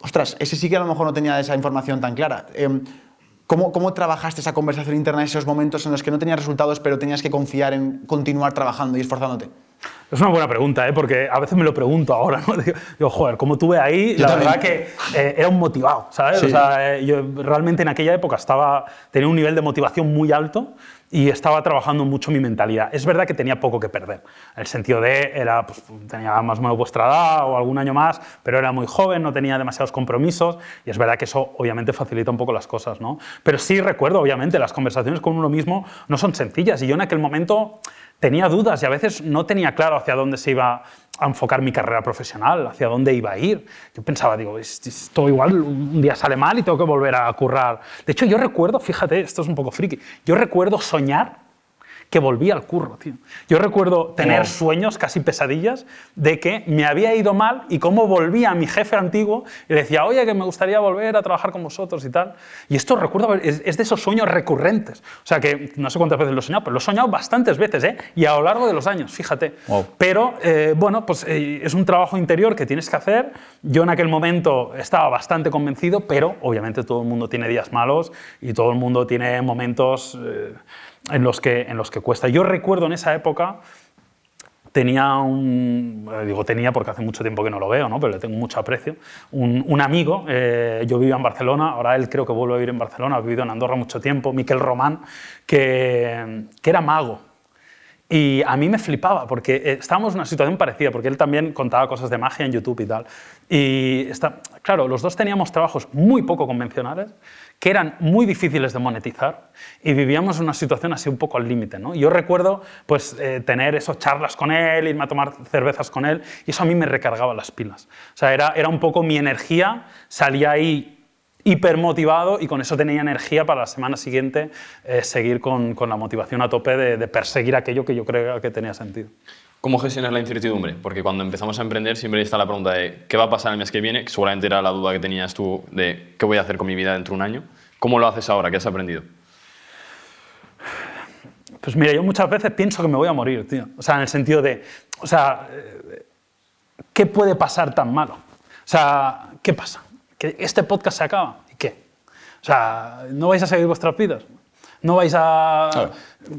ostras, ese sí que a lo mejor no tenía esa información tan clara. Eh, ¿cómo, ¿Cómo trabajaste esa conversación interna en esos momentos en los que no tenías resultados, pero tenías que confiar en continuar trabajando y esforzándote? Es una buena pregunta, ¿eh? porque a veces me lo pregunto ahora, ¿no? Digo, joder, como tuve ahí, yo la también. verdad que eh, era un motivado, ¿sabes? Sí. O sea, eh, yo realmente en aquella época estaba, tenía un nivel de motivación muy alto y estaba trabajando mucho mi mentalidad. Es verdad que tenía poco que perder, en el sentido de, era, pues, tenía más o menos vuestra edad o algún año más, pero era muy joven, no tenía demasiados compromisos y es verdad que eso obviamente facilita un poco las cosas, ¿no? Pero sí recuerdo, obviamente, las conversaciones con uno mismo no son sencillas y yo en aquel momento tenía dudas y a veces no tenía claro hacia dónde se iba a enfocar mi carrera profesional, hacia dónde iba a ir. Yo pensaba, digo, esto igual un día sale mal y tengo que volver a currar. De hecho, yo recuerdo, fíjate, esto es un poco friki, yo recuerdo soñar que volvía al curro, tío. Yo recuerdo tener sueños, casi pesadillas, de que me había ido mal y cómo volvía a mi jefe antiguo y le decía, oye, que me gustaría volver a trabajar con vosotros y tal. Y esto recuerdo, es, es de esos sueños recurrentes. O sea, que no sé cuántas veces lo he soñado, pero lo he soñado bastantes veces, ¿eh? Y a lo largo de los años, fíjate. Wow. Pero, eh, bueno, pues eh, es un trabajo interior que tienes que hacer. Yo en aquel momento estaba bastante convencido, pero obviamente todo el mundo tiene días malos y todo el mundo tiene momentos eh, en, los que, en los que cuesta. Yo recuerdo en esa época tenía un, eh, digo tenía porque hace mucho tiempo que no lo veo, ¿no? pero le tengo mucho aprecio, un, un amigo, eh, yo vivía en Barcelona, ahora él creo que vuelve a vivir en Barcelona, ha vivido en Andorra mucho tiempo, Miquel Román, que, que era mago. Y a mí me flipaba, porque eh, estábamos en una situación parecida, porque él también contaba cosas de magia en YouTube y tal. Y está, claro, los dos teníamos trabajos muy poco convencionales, que eran muy difíciles de monetizar, y vivíamos una situación así un poco al límite. ¿no? Yo recuerdo pues, eh, tener esas charlas con él, irme a tomar cervezas con él, y eso a mí me recargaba las pilas. O sea, era, era un poco mi energía, salía ahí hipermotivado y con eso tenía energía para la semana siguiente eh, seguir con, con, la motivación a tope de, perseguir aquello que yo creía que tenía sentido. ¿Cómo gestionas la incertidumbre? Porque cuando empezamos a emprender siempre está la pregunta de qué va a pasar el mes que viene, que seguramente era la duda que tenías tú de qué voy a hacer con mi vida dentro de un año. ¿Cómo lo haces ahora? ¿Qué has aprendido? Pues mira, yo muchas veces pienso que me voy a morir, tío. O sea, en el sentido de, o sea, ¿qué puede pasar tan malo? O sea, ¿qué pasa? que este podcast se acaba. ¿Y qué? O sea, ¿no vais a seguir vuestras vidas? No vais a... Claro.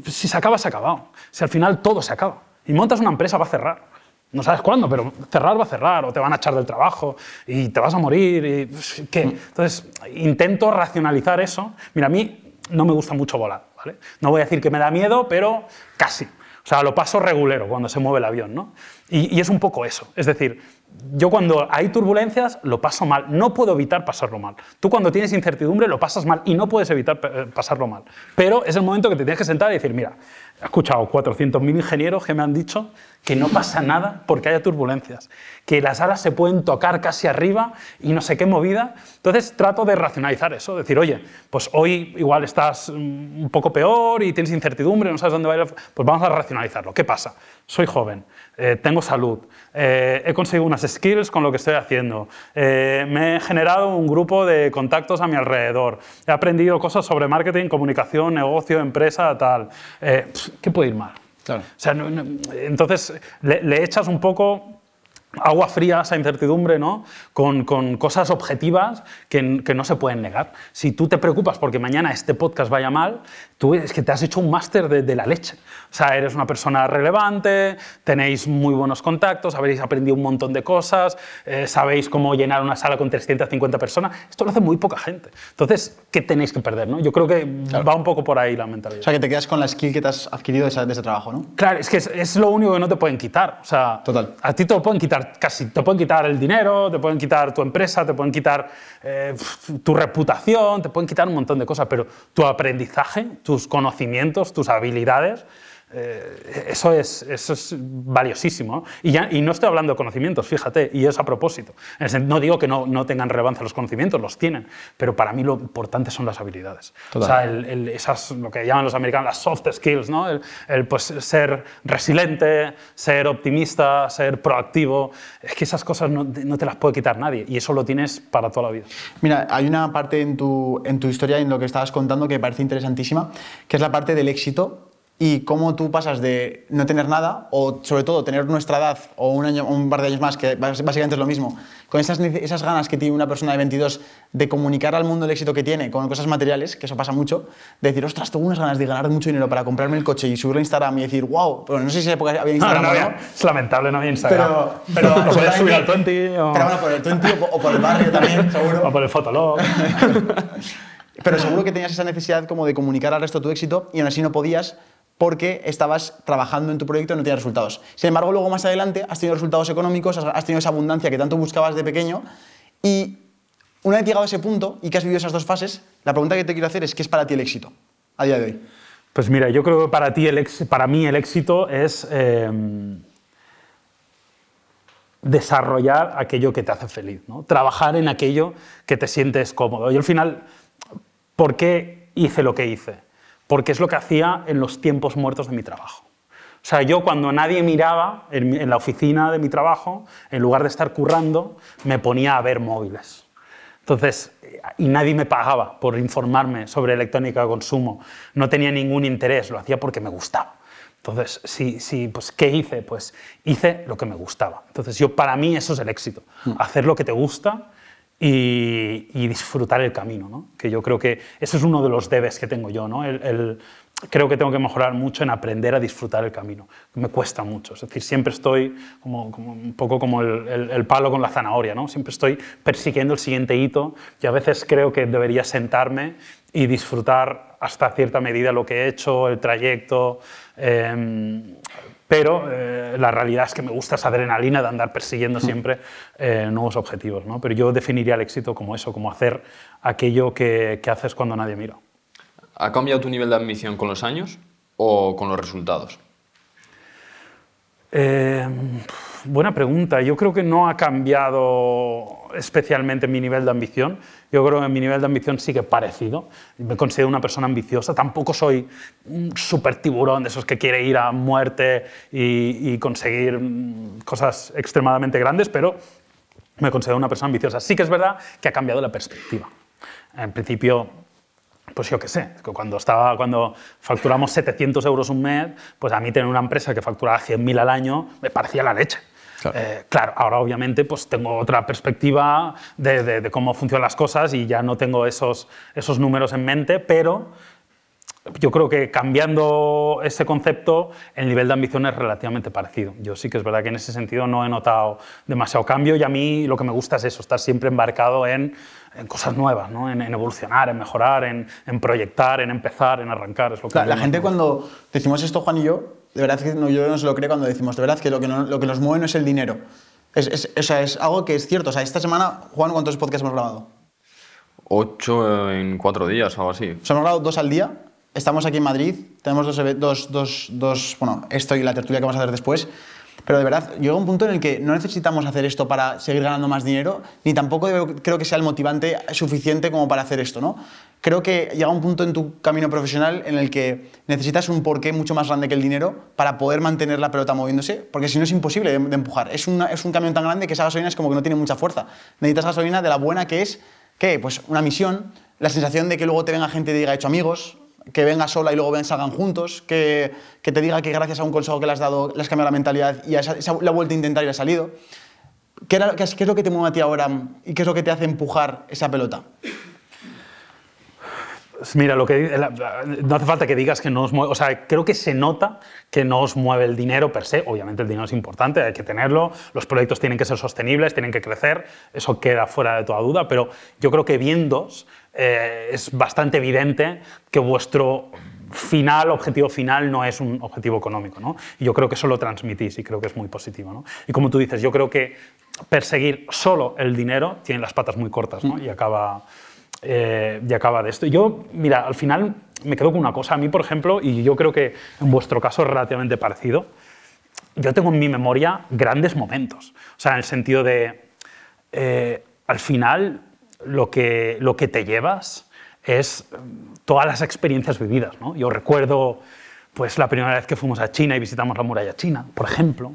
Si se acaba, se ha acabado. Si al final todo se acaba. Y montas una empresa, va a cerrar. No sabes cuándo, pero cerrar va a cerrar, o te van a echar del trabajo, y te vas a morir, y ¿qué? Entonces, intento racionalizar eso. Mira, a mí no me gusta mucho volar, ¿vale? No voy a decir que me da miedo, pero casi. O sea, lo paso regulero cuando se mueve el avión, ¿no? Y, y es un poco eso. Es decir, yo cuando hay turbulencias lo paso mal, no puedo evitar pasarlo mal. Tú cuando tienes incertidumbre lo pasas mal y no puedes evitar pasarlo mal. Pero es el momento que te tienes que sentar y decir, mira, he escuchado 400.000 ingenieros que me han dicho que no pasa nada porque haya turbulencias, que las alas se pueden tocar casi arriba y no sé qué movida. Entonces trato de racionalizar eso, decir, oye, pues hoy igual estás un poco peor y tienes incertidumbre, no sabes dónde va a ir, pues vamos a racionalizarlo. ¿Qué pasa? Soy joven, eh, tengo salud, eh, he conseguido unas skills con lo que estoy haciendo, eh, me he generado un grupo de contactos a mi alrededor, he aprendido cosas sobre marketing, comunicación, negocio, empresa, tal. ¿Qué puede ir mal? Entonces le, echas un poco agua fría a esa incertidumbre, ¿no? Con, cosas objetivas que, no se pueden negar. Si tú te preocupas porque mañana este podcast vaya mal, tú es que te has hecho un máster de, de, la leche. O sea, eres una persona relevante, tenéis muy buenos contactos, habéis aprendido un montón de cosas, eh, sabéis cómo llenar una sala con 350 personas. Esto lo hace muy poca gente. Entonces, ¿qué tenéis que perder? ¿no? Yo creo que claro. va un poco por ahí la mentalidad. O sea, que te quedas con la skill que te has adquirido de ese, de ese trabajo, ¿no? Claro, es que es, es, lo único que no te pueden quitar. O sea, Total. a ti te lo pueden quitar casi, te pueden quitar el dinero, te pueden quitar tu empresa, te pueden quitar eh, tu reputación, te pueden quitar un montón de cosas, pero tu aprendizaje, tus conocimientos, tus habilidades, eh, eso, es, eso es valiosísimo. Y, ya, y no estoy hablando de conocimientos, fíjate, y es a propósito. No digo que no, no tengan relevancia los conocimientos, los tienen, pero para mí lo importante son las habilidades. Total. O sea, el, el, esas, lo que llaman los americanos las soft skills, ¿no? el, el pues, ser resiliente, ser optimista, ser proactivo. Es que esas cosas no, no, te las puede quitar nadie y eso lo tienes para toda la vida. Mira, hay una parte en tu, en tu historia, en lo que estabas contando, que me parece interesantísima, que es la parte del éxito y cómo tú pasas de no tener nada o sobre todo tener nuestra edad o un, año, un par de años más, que básicamente es lo mismo, con esas, esas ganas que tiene una persona de 22 de comunicar al mundo el éxito que tiene con cosas materiales, que eso pasa mucho, de decir, ostras, tengo unas ganas de ganar mucho dinero para comprarme el coche y subirlo a Instagram y decir, wow, pero no sé si en época había Instagram no, no, no, Es lamentable, no había Instagram. Pero, pero lo puedes subir al 20 o... Pero bueno, por el 20 o por el barrio también, seguro. O por el Fotolog. pero seguro que tenías esa necesidad como de comunicar al resto tu éxito y aún así no podías porque estabas trabajando en tu proyecto y no tenías resultados. Sin embargo, luego más adelante has tenido resultados económicos, has tenido esa abundancia que tanto buscabas de pequeño y una vez llegado a ese punto y que has vivido esas dos fases, la pregunta que te quiero hacer es ¿qué es para ti el éxito a día de hoy? Pues mira, yo creo que para, ti el ex, para mí el éxito es eh, desarrollar aquello que te hace feliz, ¿no? trabajar en aquello que te sientes cómodo. Y al final, ¿por qué hice lo que hice? Porque es lo que hacía en los tiempos muertos de mi trabajo. O sea, yo cuando nadie miraba en, en la oficina de mi trabajo, en lugar de estar currando, me ponía a ver móviles. Entonces, y nadie me pagaba por informarme sobre electrónica de consumo. No tenía ningún interés, lo hacía porque me gustaba. Entonces, sí, sí, pues, ¿qué hice? Pues hice lo que me gustaba. Entonces, yo, para mí eso es el éxito, hacer lo que te gusta y, y disfrutar el camino, ¿no? Que yo creo que ese es uno de los debes que tengo yo, ¿no? El, el, creo que tengo que mejorar mucho en aprender a disfrutar el camino. Me cuesta mucho, es decir, siempre estoy como, como un poco como el, el, el, palo con la zanahoria, ¿no? Siempre estoy persiguiendo el siguiente hito y a veces creo que debería sentarme y disfrutar hasta cierta medida lo que he hecho, el trayecto. Eh, pero eh, la realidad es que me gusta esa adrenalina de andar persiguiendo siempre eh, nuevos objetivos. ¿no? Pero yo definiría el éxito como eso, como hacer aquello que, que haces cuando nadie mira. ¿Ha cambiado tu nivel de ambición con los años o con los resultados? Eh, buena pregunta. Yo creo que no ha cambiado especialmente mi nivel de ambición. Yo creo que mi nivel de ambición sigue parecido. Me considero una persona ambiciosa. Tampoco soy un super tiburón de esos que quiere ir a muerte y, conseguir mm, cosas extremadamente grandes, pero me considero una persona ambiciosa. Sí que es verdad que ha cambiado la perspectiva. En principio, pues yo qué sé, cuando, estaba, cuando facturamos 700 euros un mes, pues a mí tener una empresa que facturaba 100.000 al año me parecía la leche. Claro. Eh, claro. ahora obviamente pues tengo otra perspectiva de, de, de, cómo funcionan las cosas y ya no tengo esos, esos números en mente, pero yo creo que cambiando ese concepto, el nivel de ambición es relativamente parecido. Yo sí que es verdad que en ese sentido no he notado demasiado cambio y a mí lo que me gusta es eso, estar siempre embarcado en, en cosas nuevas, ¿no? en, en, evolucionar, en mejorar, en, en, proyectar, en empezar, en arrancar. Es lo que la gente cuando decimos esto, Juan y yo, de verdad que no, yo no se lo creo cuando decimos, de verdad que lo que, no, lo que nos mueve no es el dinero. Es, es, o sea, es algo que es cierto. O sea, esta semana, Juan, ¿cuántos podcasts hemos grabado? Ocho en cuatro días, algo así. O sea, hemos grabado dos al día estamos aquí en Madrid, tenemos dos, dos, dos, dos, bueno, esto y la tertulia que vamos a hacer después, pero de verdad, llega un punto en el que no necesitamos hacer esto para seguir ganando más dinero, ni tampoco creo que sea el motivante suficiente como para hacer esto, ¿no? Creo que llega un punto en tu camino profesional en el que necesitas un porqué mucho más grande que el dinero para poder mantener la pelota moviéndose, porque si no es imposible de, de empujar. Es, una, es un camión tan grande que esa gasolina es como que no tiene mucha fuerza. Necesitas gasolina de la buena que es, ¿qué? Pues una misión, la sensación de que luego te venga gente y diga, he hecho amigos, que venga sola y luego ven, salgan juntos, que, que, te diga que gracias a un consejo que le has dado le has cambiado la mentalidad y esa, la ha vuelto a intentar y ha salido. ¿Qué, era, ¿Qué, es lo que te mueve a ti ahora y qué es lo que te hace empujar esa pelota? Mira, no hace falta que digas que no os mueve, o sea, creo que se nota que no os mueve el dinero per se, obviamente el dinero es importante, hay que tenerlo, los proyectos tienen que ser sostenibles, tienen que crecer, eso queda fuera de toda duda, pero yo creo que viéndos eh, es bastante evidente que vuestro final, objetivo final, no es un objetivo económico. ¿no? Y yo creo que eso lo transmitís y creo que es muy positivo. ¿no? Y como tú dices, yo creo que perseguir solo el dinero tiene las patas muy cortas ¿no? y, acaba, eh, y acaba de esto. Yo, mira, al final me quedo con una cosa. A mí, por ejemplo, y yo creo que en vuestro caso es relativamente parecido, yo tengo en mi memoria grandes momentos. O sea, en el sentido de, eh, al final, lo que, lo que te llevas es todas las experiencias vividas. ¿no? Yo recuerdo pues, la primera vez que fuimos a China y visitamos la muralla china, por ejemplo.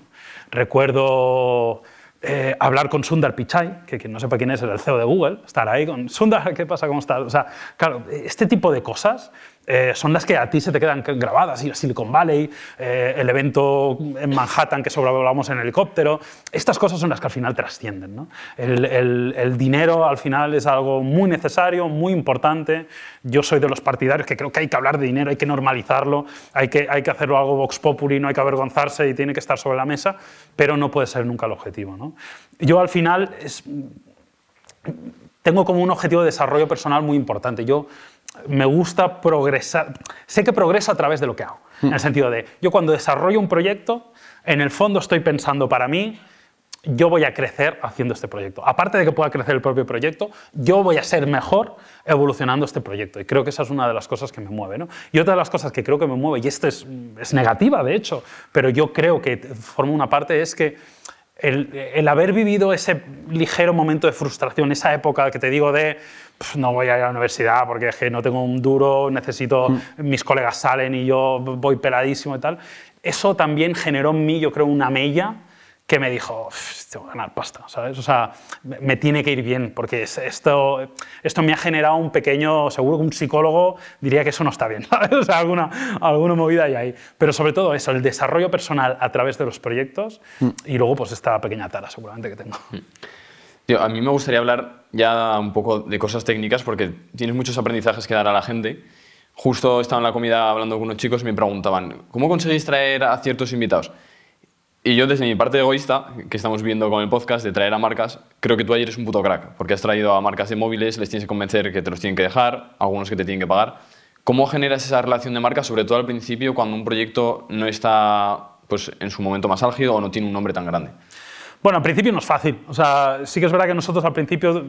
Recuerdo eh, hablar con Sundar Pichai, que quien no sepa quién es, es el CEO de Google, estar ahí con Sundar, ¿qué pasa? ¿Cómo estás? O sea, claro, este tipo de cosas eh, son las que a ti se te quedan grabadas, ir a Silicon Valley, eh, el evento en Manhattan que sobrevolamos en helicóptero, estas cosas son las que al final trascienden. El, dinero al final es algo muy necesario, muy importante. Yo soy de los partidarios que creo que hay que hablar de dinero, hay que normalizarlo, hay que, hay que hacerlo algo vox populi, no hay que avergonzarse y tiene que estar sobre la mesa, pero no puede ser nunca el objetivo. Yo al final tengo como un objetivo de desarrollo personal muy importante. Yo me gusta progresar, sé que progreso a través de lo que hago, en el sentido de, yo cuando desarrollo un proyecto, en el fondo estoy pensando para mí, yo voy a crecer haciendo este proyecto. Aparte de que pueda crecer el propio proyecto, yo voy a ser mejor evolucionando este proyecto. Y creo que esa es una de las cosas que me mueve. ¿no? Y otra de las cosas que creo que me mueve, y esto es, es negativa de hecho, pero yo creo que forma una parte, es que el, el haber vivido ese ligero momento de frustración, esa época que te digo de "Pf, no voy a ir a la universidad porque es que no tengo un duro, necesito, mis colegas salen y yo voy peladísimo y tal, eso también generó en mí, yo creo, una mella que me dijo, "Uf, tengo que ganar pasta, ¿sabes? O sea, me, tiene que ir bien, porque es- esto, esto me ha generado un pequeño, seguro que un psicólogo diría que eso no está bien, ¿sabes? O sea, alguna, alguna movida hay ahí. Pero sobre todo eso, el desarrollo personal a través de los proyectos y luego pues esta pequeña tara seguramente que tengo. Tío, a mí me gustaría hablar ya un poco de cosas técnicas porque tienes muchos aprendizajes que dar a la gente. Justo estaba en la comida hablando con unos chicos y me preguntaban, ¿cómo conseguís traer a ciertos invitados? Y yo desde mi parte egoísta, que estamos viendo con el podcast de traer a marcas, creo que tú ayer eres un puto crack, porque has traído a marcas de móviles, les tienes que convencer que te los tienen que dejar, algunos que te tienen que pagar. ¿Cómo generas esa relación de marca, sobre todo al principio, cuando un proyecto no está pues, en su momento más álgido o no tiene un nombre tan grande? Bueno, al principio no es fácil. O sea, sí que es verdad que nosotros al principio,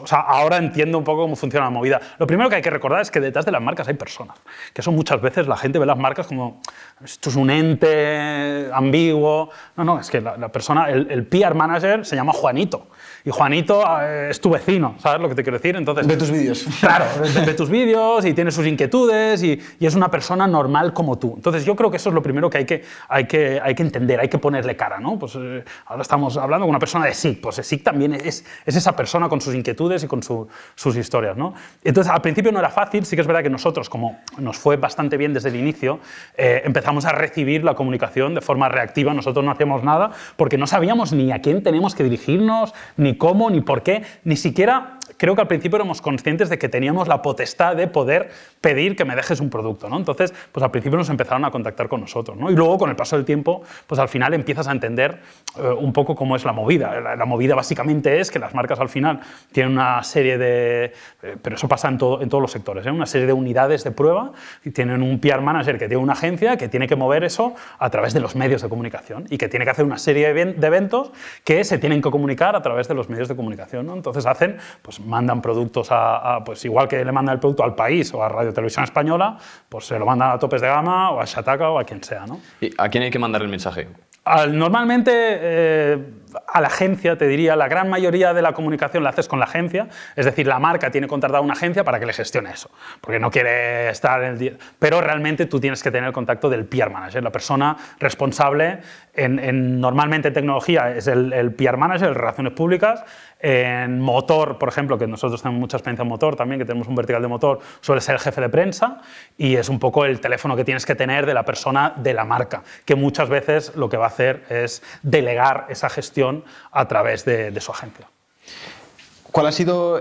o sea, ahora entiendo un poco cómo funciona la movida. Lo primero que hay que recordar es que detrás de las marcas hay personas. Que eso muchas veces la gente ve las marcas como, esto es un ente ambiguo. No, no, es que la, la persona, el, el PR manager se llama Juanito. Y Juanito eh, es tu vecino, ¿sabes lo que te quiero decir? Entonces, Ve tus vídeos. Claro, ve, ve tus vídeos y tiene sus inquietudes y, y es una persona normal como tú. Entonces yo creo que eso es lo primero que hay que, hay que, hay que entender, hay que ponerle cara. ¿no? Pues, eh, ahora estamos hablando con una persona de SIC, pues SIC también es, es esa persona con sus inquietudes y con su- sus historias. ¿no? Entonces al principio no era fácil, sí que es verdad que nosotros, como nos fue bastante bien desde el inicio, eh, empezamos a recibir la comunicación de forma reactiva, nosotros no hacíamos nada porque no sabíamos ni a quién tenemos que dirigirnos, ni cómo, ni por qué, ni siquiera creo que al principio éramos conscientes de que teníamos la potestad de poder pedir que me dejes un producto, ¿no? Entonces, pues al principio nos empezaron a contactar con nosotros, ¿no? Y luego, con el paso del tiempo, pues al final empiezas a entender eh, un poco cómo es la movida. La, la movida básicamente es que las marcas al final tienen una serie de... eh, pero eso pasa en, todo, en todos los sectores, ¿eh? Una serie de unidades de prueba y tienen un PR manager que tiene una agencia que tiene que mover eso a través de los medios de comunicación y que tiene que hacer una serie de even- de eventos que se tienen que comunicar a través de los medios de comunicación, ¿no? Entonces hacen, pues mandan productos a, a, pues igual que le mandan el producto al país o a Radio Televisión Española, pues se lo mandan a topes de gama o a Shataka o a quien sea, ¿no? ¿Y ¿A quién hay que mandar el mensaje? Al- normalmente eh, a la agencia, te diría, la gran mayoría de la comunicación la haces con la agencia, es decir, la marca tiene contratada una agencia para que le gestione eso, porque no quiere estar en el. Pero realmente tú tienes que tener el contacto del PR manager, la persona responsable, en, en- normalmente en tecnología es el, el PR manager, el relaciones públicas, en motor, por ejemplo, que nosotros tenemos mucha experiencia en motor también, que tenemos un vertical de motor, suele ser el jefe de prensa y es un poco el teléfono que tienes que tener de la persona de la marca, que muchas veces lo que va a hacer es delegar esa gestión a través de, su agencia. ¿Cuál ha sido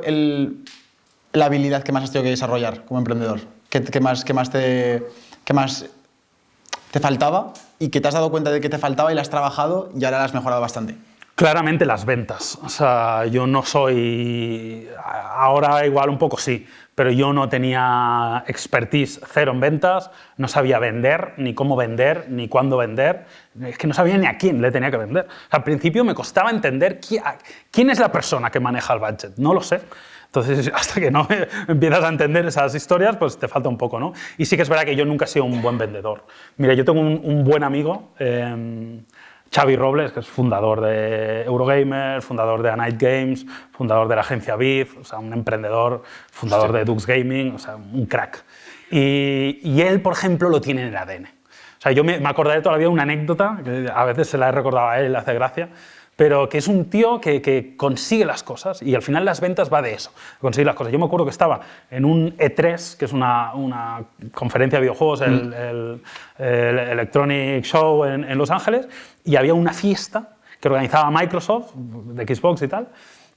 la habilidad que más has tenido que desarrollar como emprendedor? ¿Qué, qué más, qué más te, qué más te faltaba y que te has dado cuenta de que te faltaba y la has trabajado y ahora la has mejorado bastante? Claramente las ventas. O sea, yo no soy. Ahora igual un poco sí, pero yo no tenía expertise cero en ventas, no sabía vender, ni cómo vender, ni cuándo vender. Es que no sabía ni a quién le tenía que vender. Al principio me costaba entender quién es la persona que maneja el budget. No lo sé. Entonces, hasta que no empiezas a entender esas historias, pues te falta un poco, ¿no? Y sí que es verdad que yo nunca he sido un buen vendedor. Mira, yo tengo un, buen amigo. eh, Xavi Robles, que es fundador de Eurogamer, fundador de A Night Games, fundador de la agencia Biz, o sea, un emprendedor, fundador de Dux Gaming, o sea, un crack. Y, y él, por ejemplo, lo tiene en el ADN. O sea, yo me, me acordaré todavía una anécdota, que a veces se la he recordado a él, le hace gracia, pero que es un tío que, que consigue las cosas y al final las ventas va de eso, conseguir las cosas. Yo me acuerdo que estaba en un E3, que es una, una conferencia de videojuegos, el, el- el Electronic Show en, en Los Ángeles, y había una fiesta que organizaba Microsoft, de Xbox y tal,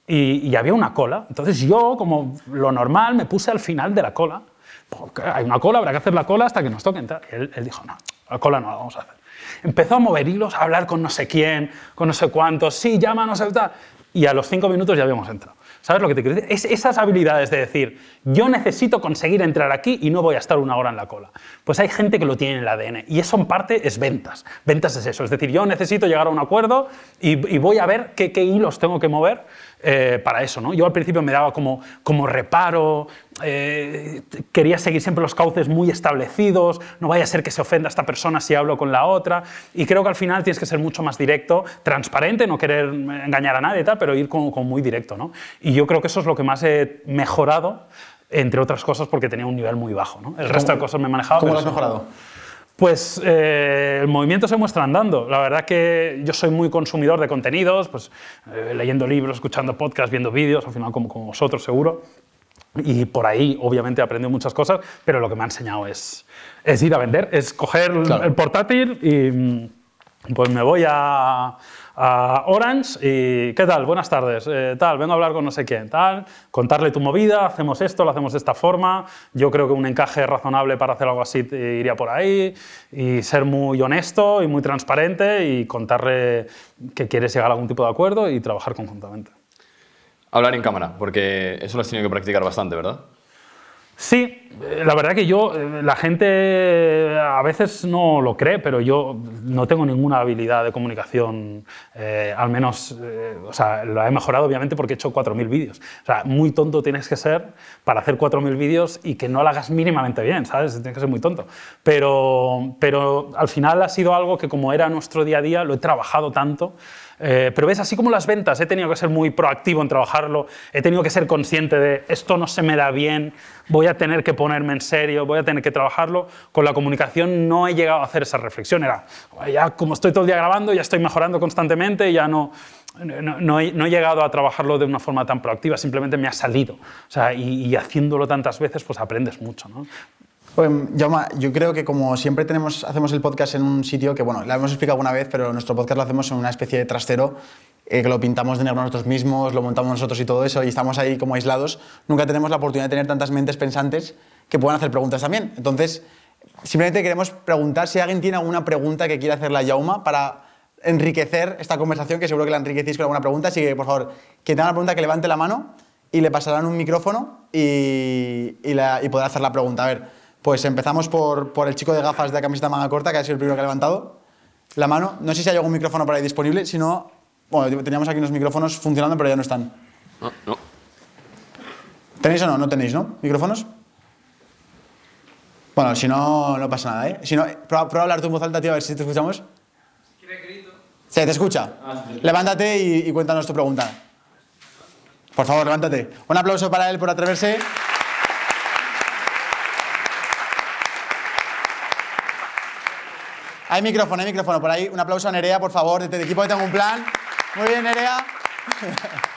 y, y había una cola. Entonces yo, como lo normal, me puse al final de la cola. Porque hay una cola, habrá que hacer la cola hasta que nos toquen. tal. Y él, él dijo, no, la cola no la vamos a hacer. Empezó a mover hilos, a hablar con no sé quién, con no sé cuántos, sí, llama, no sé tal. y a los cinco minutos ya habíamos entrado. ¿Sabes lo que te quiero decir? Es esas habilidades de decir, yo necesito conseguir entrar aquí y no voy a estar una hora en la cola. Pues hay gente que lo tiene en el ADN y eso en parte es ventas. Ventas es eso, es decir, yo necesito llegar a un acuerdo y, voy a ver qué, qué hilos tengo que mover eh, para eso. ¿no? Yo al principio me daba como, como reparo, eh, quería seguir siempre los cauces muy establecidos, no vaya a ser que se ofenda esta persona si hablo con la otra, y creo que al final tienes que ser mucho más directo, transparente, no querer engañar a nadie, tal, pero ir como, muy directo. ¿no? Y yo creo que eso es lo que más he mejorado, entre otras cosas porque tenía un nivel muy bajo. ¿no? El resto de cosas me manejaba. ¿Cómo lo has mejorado? Pues eh, el movimiento se muestra andando. La verdad que yo soy muy consumidor de contenidos, pues eh, leyendo libros, escuchando podcasts, viendo vídeos, al final como, como vosotros seguro. Y por ahí, obviamente, he aprendido muchas cosas, pero lo que me ha enseñado es, es ir a vender, es coger el portátil y pues me voy a, a Orange y ¿qué tal? Buenas tardes, eh, tal, vengo a hablar con no sé quién, tal, contarle tu movida, hacemos esto, lo hacemos de esta forma, yo creo que un encaje razonable para hacer algo así iría por ahí y ser muy honesto y muy transparente y contarle que quieres llegar a algún tipo de acuerdo y trabajar conjuntamente. Hablar en cámara, porque eso lo has tenido que practicar bastante, ¿verdad? Sí, la verdad que yo, eh, la gente a veces no lo cree, pero yo no tengo ninguna habilidad de comunicación, eh, al menos, eh, o sea, lo he mejorado obviamente porque he hecho 4.000 vídeos. O sea, muy tonto tienes que ser para hacer 4.000 vídeos y que no lo hagas mínimamente bien, ¿sabes? Tienes que ser muy tonto. Pero, pero al final ha sido algo que como era nuestro día a día, lo he trabajado tanto eh, pero ves, así como las ventas, he tenido que ser muy proactivo en trabajarlo, he tenido que ser consciente de esto no se me da bien, voy a tener que ponerme en serio, voy a tener que trabajarlo. Con la comunicación no he llegado a hacer esa reflexión, era, ya como estoy todo el día grabando, ya estoy mejorando constantemente, ya no, no, he, llegado a trabajarlo de una forma tan proactiva, simplemente me ha salido. O sea, y, y haciéndolo tantas veces, pues aprendes mucho. ¿no? Pues, yo creo que como siempre tenemos, hacemos el podcast en un sitio que, bueno, lo hemos explicado alguna vez, pero nuestro podcast lo hacemos en una especie de trastero, eh, que lo pintamos de negro nosotros mismos, lo montamos nosotros y todo eso, y estamos ahí como aislados. Nunca tenemos la oportunidad de tener tantas mentes pensantes que puedan hacer preguntas también. Entonces, simplemente queremos preguntar si alguien tiene alguna pregunta que quiera hacerle a Yauma para enriquecer esta conversación, que seguro que la enriquecéis con alguna pregunta. Así que, por favor, quien tenga una pregunta, que levante la mano y le pasarán un micrófono y, y, y podrá hacer la pregunta. A ver. Pues empezamos por, por el chico de gafas de la camiseta manga corta, que ha sido el primero que ha levantado la mano. No sé si hay algún micrófono por ahí disponible, si no, bueno, teníamos aquí unos micrófonos funcionando, pero ya no están. No, no. ¿Tenéis o no? No tenéis, ¿no? ¿Micrófonos? Bueno, si no, no pasa nada, ¿eh? Si no, prueba, prueba a hablar tu en voz alta, tío, a ver si te escuchamos. Sí, te escucha. Ah, levántate y, y cuéntanos tu pregunta. Por favor, levántate. Un aplauso para él por atreverse. Hay micrófono, hay micrófono. Por ahí, un aplauso a Nerea, por favor, desde el equipo que tengo un plan. Muy bien, Nerea.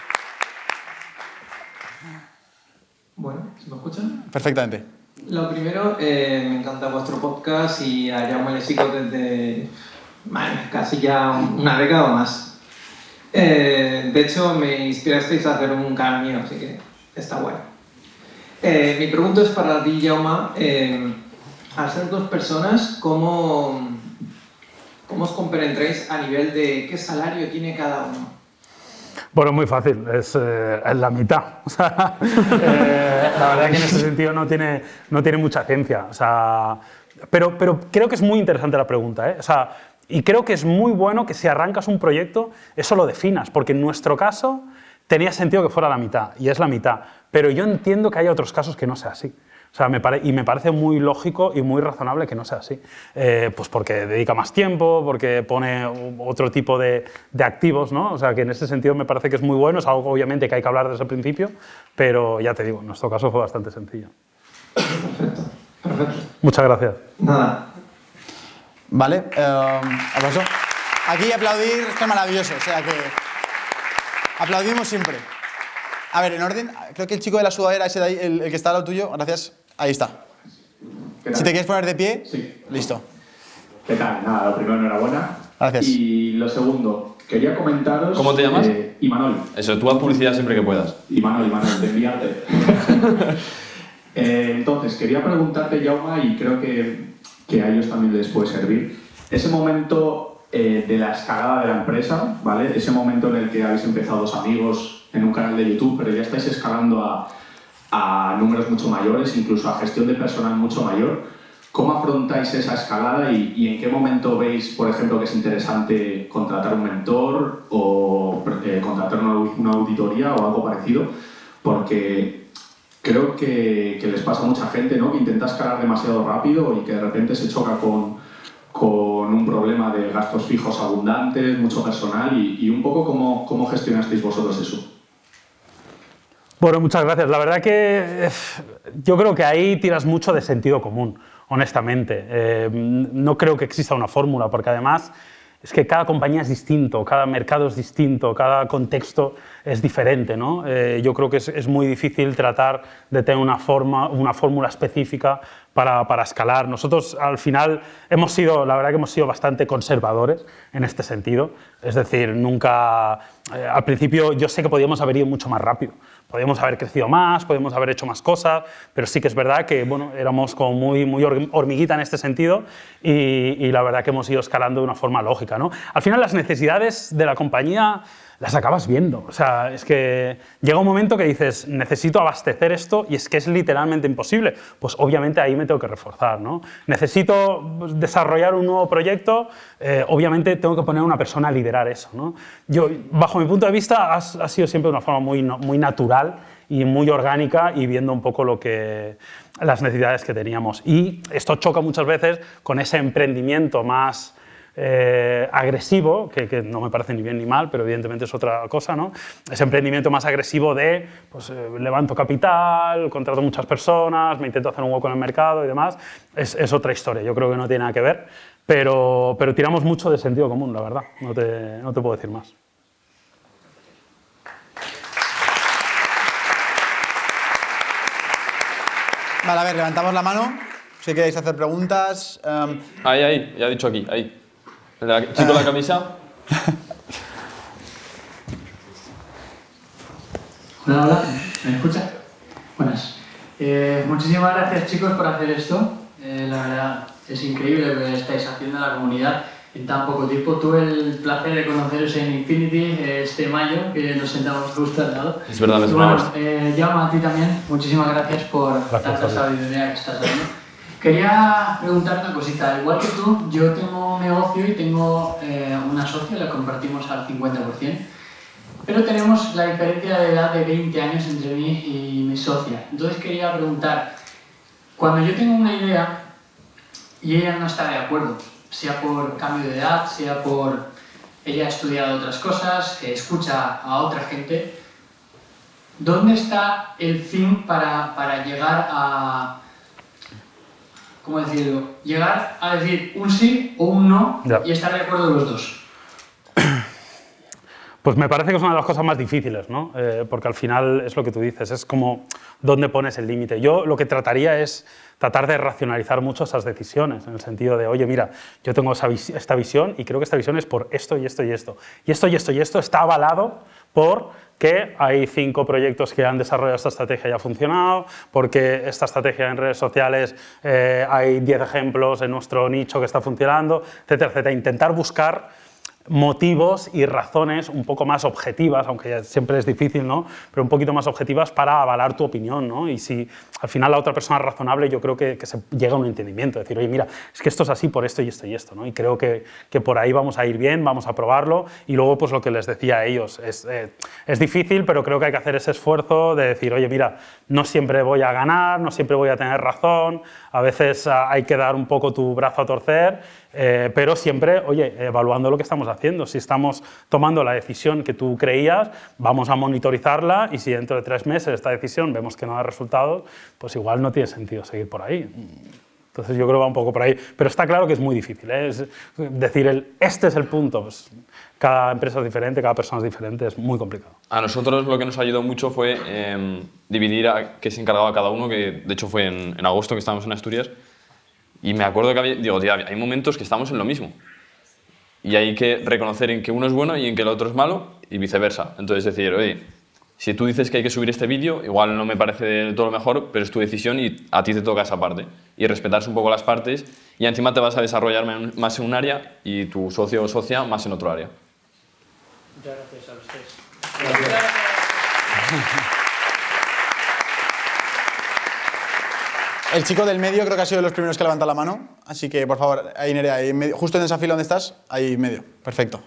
Bueno, ¿se me escuchan? Perfectamente. Lo primero, eh, me encanta vuestro podcast y a Jaume le sigo desde casi ya una década o más. Eh, de hecho, me inspirasteis a hacer un canal mío, así que está bueno. Eh, mi pregunta es para ti, Jaume. al ser dos personas, ¿cómo, ¿Cómo os compenetráis a nivel de qué salario tiene cada uno? Bueno, muy fácil, es, eh, la mitad. Eh, la verdad que en ese sentido no tiene, no tiene mucha ciencia. O sea, pero, pero creo que es muy interesante la pregunta. ¿eh? O sea, y creo que es muy bueno que si arrancas un proyecto, eso lo definas, porque en nuestro caso tenía sentido que fuera la mitad, y es la mitad. Pero yo entiendo que hay otros casos que no sea así. O sea, me y me parece muy lógico y muy razonable que no sea así. Eh, pues porque dedica más tiempo, porque pone otro tipo de, de, activos, ¿no? O sea, que en ese sentido me parece que es muy bueno, es algo obviamente que hay que hablar desde el principio, pero ya te digo, en nuestro caso fue bastante sencillo. Perfecto, perfecto. Muchas gracias. Nada. Vale, eh, aplauso. Aquí aplaudir es maravilloso, o sea que aplaudimos siempre. A ver, en orden, creo que el chico de la sudadera, ese de ahí, el, el que está al lado tuyo, gracias, Ahí está. Si te quieres poner de pie, sí. listo. ¿Qué tal? Nada, lo primero, enhorabuena. Gracias. Y lo segundo, quería comentaros. ¿Cómo te llamas? Eh, Imanol. Eso, tú haz publicidad siempre que puedas. Imanol, Imanol, de enviarte. eh, entonces, quería preguntarte, Jauma, y creo que, que a ellos también les puede servir. Ese momento eh, de la escalada de la empresa, ¿vale? Ese momento en el que habéis empezado dos amigos en un canal de YouTube, pero ya estáis escalando a, a números mucho mayores, incluso a gestión de personal mucho mayor. ¿Cómo afrontáis esa escalada y, y en qué momento veis, por ejemplo, que es interesante contratar un mentor o eh, contratar una, una auditoría o algo parecido? Porque creo que, que les pasa a mucha gente ¿no? que intenta escalar demasiado rápido y que de repente se choca con, con un problema de gastos fijos abundantes, mucho personal y, y un poco cómo, cómo gestionasteis vosotros eso. Bueno, muchas gracias. La verdad que eh, yo creo que ahí tiras mucho de sentido común, honestamente. Eh, no creo que exista una fórmula, porque además es que cada compañía es distinto, cada mercado es distinto, cada contexto es diferente. ¿no? Eh, yo creo que es, muy difícil tratar de tener una, forma, una fórmula específica para, para, escalar. Nosotros al final hemos sido, la verdad que hemos sido bastante conservadores en este sentido. Es decir, nunca, al principio yo sé que podíamos haber ido mucho más rápido. Podríamos haber crecido más, podríamos haber hecho más cosas, pero sí que es verdad que bueno, éramos como muy, muy hormiguita en este sentido y, y la verdad que hemos ido escalando de una forma lógica. ¿no? Al final las necesidades de la compañía las acabas viendo. O sea, es que llega un momento que dices, necesito abastecer esto y es que es literalmente imposible. Pues obviamente ahí me tengo que reforzar, ¿no? Necesito desarrollar un nuevo proyecto, eh, obviamente tengo que poner a una persona a liderar eso, ¿no? Yo, bajo mi punto de vista, ha, sido siempre de una forma muy, muy natural y muy orgánica y viendo un poco lo que, las necesidades que teníamos. Y esto choca muchas veces con ese emprendimiento más eh, agresivo, que, que, no me parece ni bien ni mal, pero evidentemente es otra cosa, ¿no? Ese emprendimiento más agresivo de, pues eh, levanto capital, contrato muchas personas, me intento hacer un hueco en el mercado y demás, es, es, otra historia, yo creo que no tiene nada que ver, pero, pero tiramos mucho de sentido común, la verdad, no te, no te puedo decir más. Vale, a ver, levantamos la mano. Si queréis hacer preguntas. Um... Ahí, ahí, ya he dicho aquí, ahí. ¿El chico de la camisa? Hola, hola, ¿me escucha? Buenas. Eh, muchísimas gracias chicos por hacer esto. Eh, la verdad es increíble lo que estáis haciendo a la comunidad en tan poco tiempo. Tuve el placer de conoceros en Infinity este mayo, que nos sentamos justo al lado. Es verdad, y bueno, eh, llamo a ti también. Muchísimas gracias por gracias, tanta sabiduría que estás dando. Quería preguntarte una cosita. Igual que tú, yo tengo un negocio y tengo eh, una socia, la compartimos al 50%, pero tenemos la diferencia de edad de 20 años entre mí y mi socia. Entonces quería preguntar, cuando yo tengo una idea y ella no está de acuerdo, sea por cambio de edad, sea por ella ha estudiado otras cosas, escucha a otra gente, ¿dónde está el fin para, para llegar a ¿cómo decirlo? Llegar a decir un sí o un no ya. y estar de acuerdo los dos. Pues me parece que es una de las cosas más difíciles, ¿no? Eh, porque al final es lo que tú dices, es como dónde pones el límite. Yo lo que trataría es tratar de racionalizar mucho esas decisiones, en el sentido de, oye, mira, yo tengo esa vis esta visión y creo que esta visión es por esto y esto y esto. Y esto y esto y esto está avalado por que hay cinco proyectos que han desarrollado esta estrategia y ha funcionado, porque esta estrategia en redes sociales eh, hay 10 ejemplos en nuestro nicho que está funcionando, etcétera, etcétera. Intentar buscar motivos y razones un poco más objetivas, aunque siempre es difícil, ¿no? pero un poquito más objetivas para avalar tu opinión. ¿no? Y si al final la otra persona es razonable, yo creo que, se llega a un entendimiento, decir, oye, mira, es que esto es así por esto y esto y esto. ¿no? Y creo que, que por ahí vamos a ir bien, vamos a probarlo. Y luego, pues lo que les decía a ellos, es, eh, es difícil, pero creo que hay que hacer ese esfuerzo de decir, oye, mira, no siempre voy a ganar, no siempre voy a tener razón, a veces hay que dar un poco tu brazo a torcer, eh, pero siempre, oye, evaluando lo que estamos haciendo. Si estamos tomando la decisión que tú creías, vamos a monitorizarla y si dentro de tres meses esta decisión vemos que no da resultados, pues igual no tiene sentido seguir por ahí. Entonces yo creo que va un poco por ahí. Pero está claro que es muy difícil. ¿eh? Es decir, el, este es el punto. Pues, cada empresa es diferente, cada persona es diferente, es muy complicado. A nosotros lo que nos ayudó mucho fue eh, dividir a qué se encargaba cada uno, que de hecho fue en, en agosto que estábamos en Asturias. Y me acuerdo que había, digo, tía, hay momentos que estamos en lo mismo. Y hay que reconocer en que uno es bueno y en que el otro es malo y viceversa. Entonces decir, oye, Si tú dices que hay que subir este vídeo, igual no me parece de todo lo mejor, pero es tu decisión y a ti te toca esa parte. Y respetarse un poco las partes y encima te vas a desarrollar más en un área y tu socio o socia más en otro área. Muchas gracias a ustedes. El chico del medio creo que ha sido de los primeros que levanta la mano, así que por favor, ahí Nerea, ahí en medio- justo en esa fila donde estás, ahí en medio. Perfecto.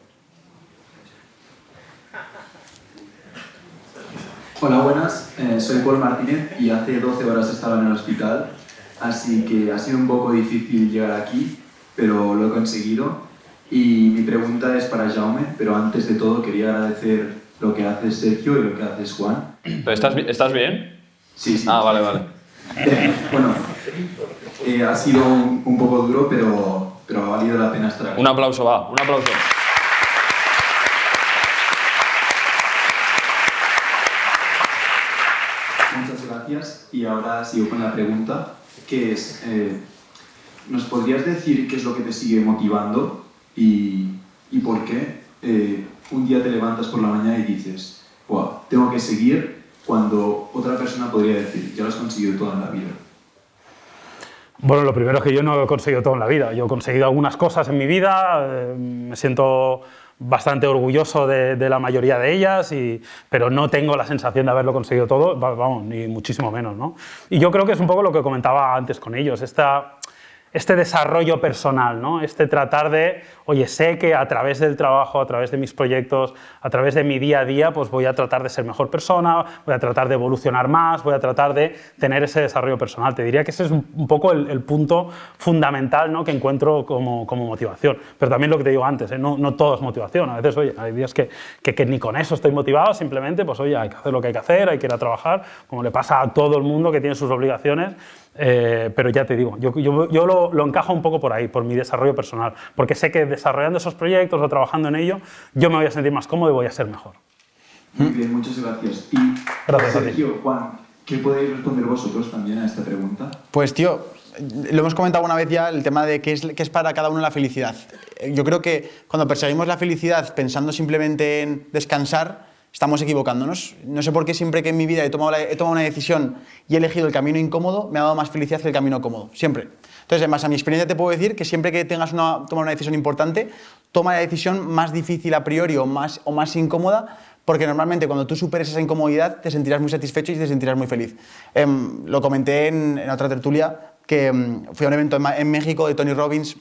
Hola, buenas. Eh, soy Paul Martínez y hace 12 horas estaba en el hospital, así que ha sido un poco difícil llegar aquí, pero lo he conseguido. Y mi pregunta es para Jaume, pero antes de todo quería agradecer lo que haces Sergio y lo que haces Juan. ¿Pero estás, estás bien? Sí, sí. Ah, vale, vale. Bueno, eh, ha sido un, un poco duro, pero, pero ha valido la pena estar aquí. Un aplauso, va, un aplauso. Muchas gracias. Y ahora sigo con la pregunta, que es, eh, ¿nos podrías decir qué es lo que te sigue motivando y, y por qué eh, un día te levantas por la mañana y dices, wow, tengo que seguir cuando otra persona podría decir, ya lo has conseguido todo en la vida? Bueno, lo primero es que yo no he conseguido todo en la vida. Yo he conseguido algunas cosas en mi vida, eh, me siento bastante orgulloso de, de la mayoría de ellas, y, pero no tengo la sensación de haberlo conseguido todo, va- vamos, ni muchísimo menos. ¿no? Y yo creo que es un poco lo que comentaba antes con ellos, esta, este desarrollo personal, ¿no? este tratar de, oye, sé que a través del trabajo, a través de mis proyectos, a través de mi día a día, pues voy a tratar de ser mejor persona, voy a tratar de evolucionar más, voy a tratar de tener ese desarrollo personal. Te diría que ese es un, poco el, el punto fundamental ¿no? que encuentro como, como motivación. Pero también lo que te digo antes, ¿eh? no, no todo es motivación. A veces, oye, hay días que, que, que ni con eso estoy motivado, simplemente, pues oye, hay que hacer lo que hay que hacer, hay que ir a trabajar, como le pasa a todo el mundo que tiene sus obligaciones. Eh, pero ya te digo, yo, yo, yo lo, lo, encajo un poco por ahí, por mi desarrollo personal, porque sé que desarrollando esos proyectos o trabajando en ello, yo me voy a sentir más cómodo y voy a ser mejor. Muy bien, muchas gracias. Y Gracias. Sergio, Juan, ¿qué podéis responder vosotros también a esta pregunta? Pues tío, lo hemos comentado una vez ya, el tema de qué es, qué es para cada uno la felicidad. Yo creo que cuando perseguimos la felicidad pensando simplemente en descansar, estamos equivocándonos. No sé por qué siempre que en mi vida he tomado, he tomado una decisión y he elegido el camino incómodo, me ha dado más felicidad que el camino cómodo. Siempre. Entonces, además, a mi experiencia te puedo decir que siempre que tengas una, una decisión importante, toma la decisión más difícil a priori o más, o más incómoda, porque normalmente cuando tú superes esa incomodidad te sentirás muy satisfecho y te sentirás muy feliz. Em, lo comenté en, otra tertulia, que em, fui a un evento en México de Tony Robbins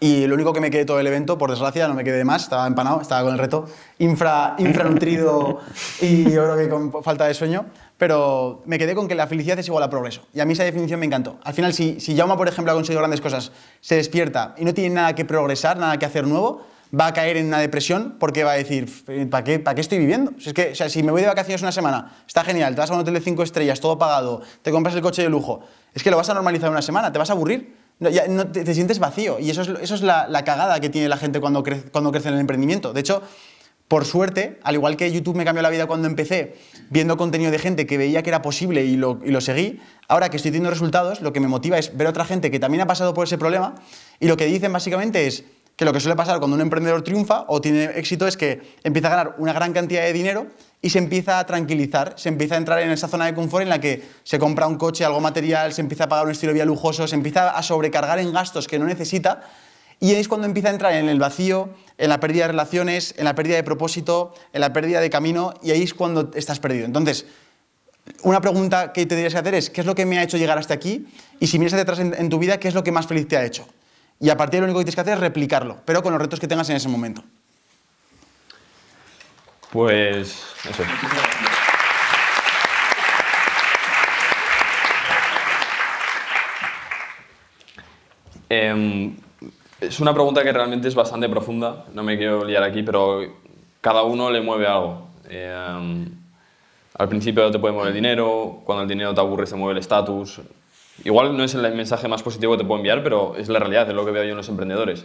y lo único que me quedé todo el evento, por desgracia, no me quedé más, estaba empanado, estaba con el reto, infra, infranutrido y yo creo que con falta de sueño, pero me quedé con que la felicidad es igual a progreso. Y a mí esa definición me encantó. Al final, si, si Jaume, por ejemplo, ha conseguido grandes cosas, se despierta y no tiene nada que progresar, nada que hacer nuevo, va a caer en una depresión porque va a decir, ¿para qué, ¿para qué estoy viviendo? Si, es que, o sea, si me voy de vacaciones una semana, está genial, te vas a un hotel de cinco estrellas, todo pagado, te compras el coche de lujo, es que lo vas a normalizar una semana, te vas a aburrir. No, ya no, te, te sientes vacío y eso es, eso es la, la cagada que tiene la gente cuando crece, cuando crece en el emprendimiento. De hecho, por suerte, al igual que YouTube me cambió la vida cuando empecé, viendo contenido de gente que veía que era posible y lo, y lo seguí, ahora que estoy teniendo resultados, lo que me motiva es ver a otra gente que también ha pasado por ese problema y lo que dicen básicamente es que lo que suele pasar cuando un emprendedor triunfa o tiene éxito es que empieza a ganar una gran cantidad de dinero y se empieza a tranquilizar, se empieza a entrar en esa zona de confort en la que se compra un coche, algo material, se empieza a pagar un estilo de vida lujoso, se empieza a sobrecargar en gastos que no necesita y es cuando empieza a entrar en el vacío, en la pérdida de relaciones, en la pérdida de propósito, en la pérdida de camino y ahí es cuando estás perdido. Entonces, una pregunta que te tendrías que hacer es, ¿qué es lo que me ha hecho llegar hasta aquí? Y si miras hacia atrás en, en tu vida, ¿qué es lo que más feliz te ha hecho? Y a partir de lo único que tienes que hacer es replicarlo, pero con los retos que tengas en ese momento. Pues. Em, es una pregunta que realmente es bastante profunda, no me quiero liar aquí, pero cada uno le mueve algo. Em, al principio te puede mover el dinero, cuando el dinero te aburre se mueve el estatus. Igual no es el mensaje más positivo que te puedo enviar, pero es la realidad, es lo que veo yo en los emprendedores.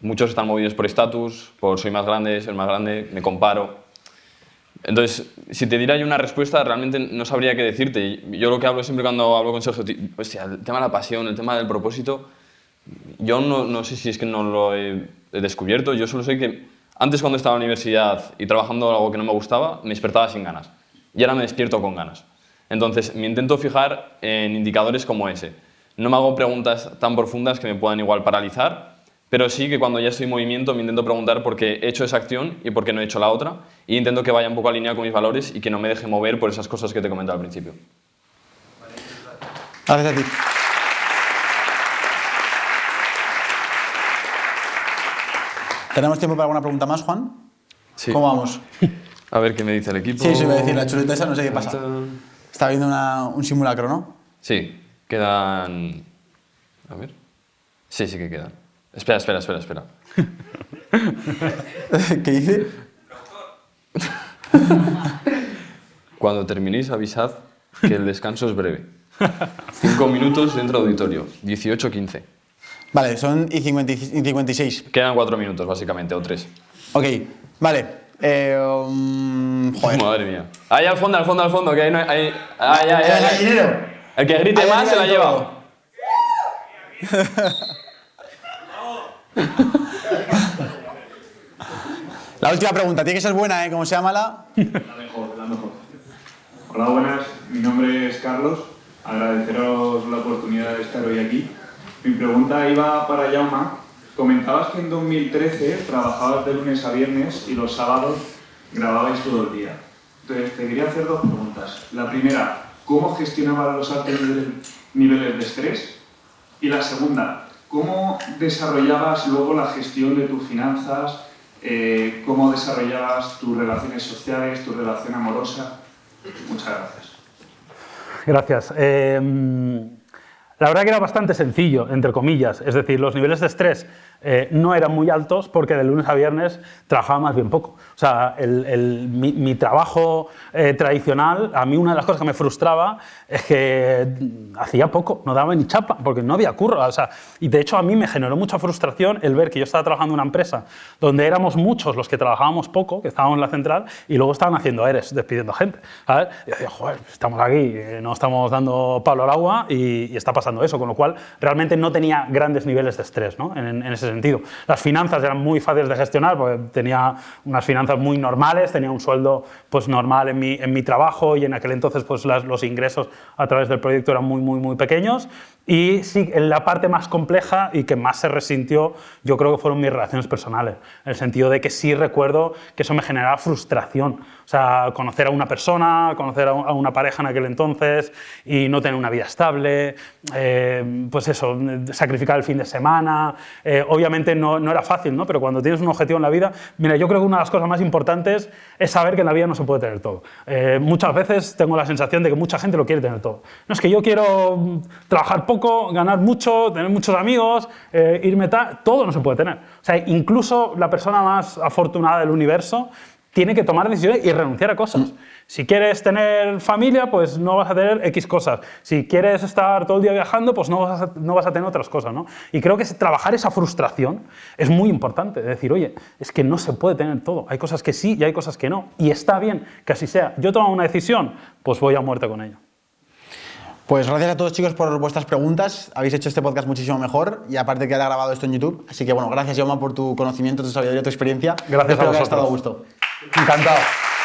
Muchos están movidos por estatus, por soy más grande, soy más grande, me comparo. Entonces, si te diera yo una respuesta, realmente no sabría qué decirte. Yo lo que hablo siempre cuando hablo con Sergio, ti- hostia, el tema de la pasión, el tema del propósito, yo no, no sé si es que no lo he descubierto, yo solo sé que Antes cuando estaba en la universidad y trabajando algo que no me gustaba, me despertaba sin ganas. Y ahora me despierto con ganas. Entonces, me intento fijar en indicadores como ese. No me hago preguntas tan profundas que me puedan igual paralizar, pero sí que cuando ya estoy en movimiento me intento preguntar por qué he hecho esa acción y por qué no he hecho la otra, y intento que vaya un poco alineado con mis valores y que no me deje mover por esas cosas que te he comentado al principio. Gracias a ti. ¿Tenemos tiempo para alguna pregunta más, Juan? Sí. ¿Cómo vamos? A ver qué me dice el equipo. Sí, sí, voy a decir, la chuleta esa no sé qué pasa. Está viendo una- un simulacro, ¿no? Sí, quedan... A ver. Sí, sí que quedan. Espera, espera, espera, espera. ¿Qué dice? Cuando terminéis, avisad que el descanso es breve. Cinco minutos dentro auditorio. 18-15. Vale, son y 50 y 56. Quedan cuatro minutos, básicamente, o tres. Ok, vale. Eh, um, joder. Madre mía. Ahí al fondo, al fondo, al fondo, que ahí no hay... ahí- ahí, ahí, El ahí. gallinero. El que grite Ahí más se la lleva. La última pregunta, tiene que ser buena, ¿eh? Como sea mala. La mejor, la mejor. Hola, buenas. Mi nombre es Carlos. Agradeceros la oportunidad de estar hoy aquí. Mi pregunta iba para Jauma. Comentabas que en 2013 trabajabas de lunes a viernes y los sábados grababais todo el día. Entonces, te quería hacer dos preguntas. La primera, ¿cómo gestionabas los altos niveles- de estrés? Y la segunda, ¿cómo desarrollabas luego la gestión de tus finanzas? Eh, ¿Cómo desarrollabas tus relaciones sociales, tu relación amorosa? Muchas gracias. Gracias. Eh, la verdad que era bastante sencillo, entre comillas. Es decir, los niveles de estrés eh, no eran muy altos porque de lunes a viernes trabajaba más bien poco. O sea, el- mi, trabajo eh, tradicional, a mí una de las cosas que me frustraba es que mm, hacía poco, no daba ni chapa, porque no había curro. O sea, y de hecho a mí me generó mucha frustración el ver que yo estaba trabajando en una empresa donde éramos muchos los que trabajábamos poco, que estábamos en la central, y luego estaban haciendo ERES, despidiendo gente. ¿sabes? Y decía, joder, estamos aquí, eh, no estamos dando palo al agua y, está pasando eso, con lo cual realmente no tenía grandes niveles de estrés ¿no? en ese sentido. Las finanzas eran muy fáciles de gestionar, porque tenía unas finanzas muy normales, tenía un sueldo pues, normal en mi, en mi trabajo y en aquel entonces pues, las- los ingresos a través del proyecto eran muy, muy, muy pequeños. Y sí, en la parte más compleja y que más se resintió, yo creo que fueron mis relaciones personales, en el sentido de que sí recuerdo que eso me generaba frustración. O sea, conocer a una persona, conocer a un- a una pareja en aquel entonces y no tener una vida estable, eh, pues eso, sacrificar el fin de semana. Eh, obviamente no, no era fácil, ¿no? pero cuando tienes un objetivo en la vida, mira, yo creo que una de las cosas más importantes es saber que en la vida no se puede tener todo. Eh, muchas veces tengo la sensación de que mucha gente lo quiere tener todo. No es que yo quiero trabajar poco, ganar mucho, tener muchos amigos, eh, irme tal, todo no se puede tener. O sea, incluso la persona más afortunada del universo tiene que tomar decisiones y renunciar a cosas. Si quieres tener familia, pues no vas a tener X cosas. Si quieres estar todo el día viajando, pues no vas a, no vas a tener otras cosas. ¿no? Y creo que trabajar esa frustración es muy importante. De decir, oye, es que no se puede tener todo. Hay cosas que sí y hay cosas que no. Y está bien que así sea. Yo tomo una decisión, pues voy a muerte con ello. Pues gracias a todos chicos por vuestras preguntas. Habéis hecho este podcast muchísimo mejor y aparte queda grabado esto en YouTube. Así que bueno, gracias Jaume por tu conocimiento, tu sabiduría, tu experiencia. Gracias a Espero que haya estado a vosotros. gusto. Encantado.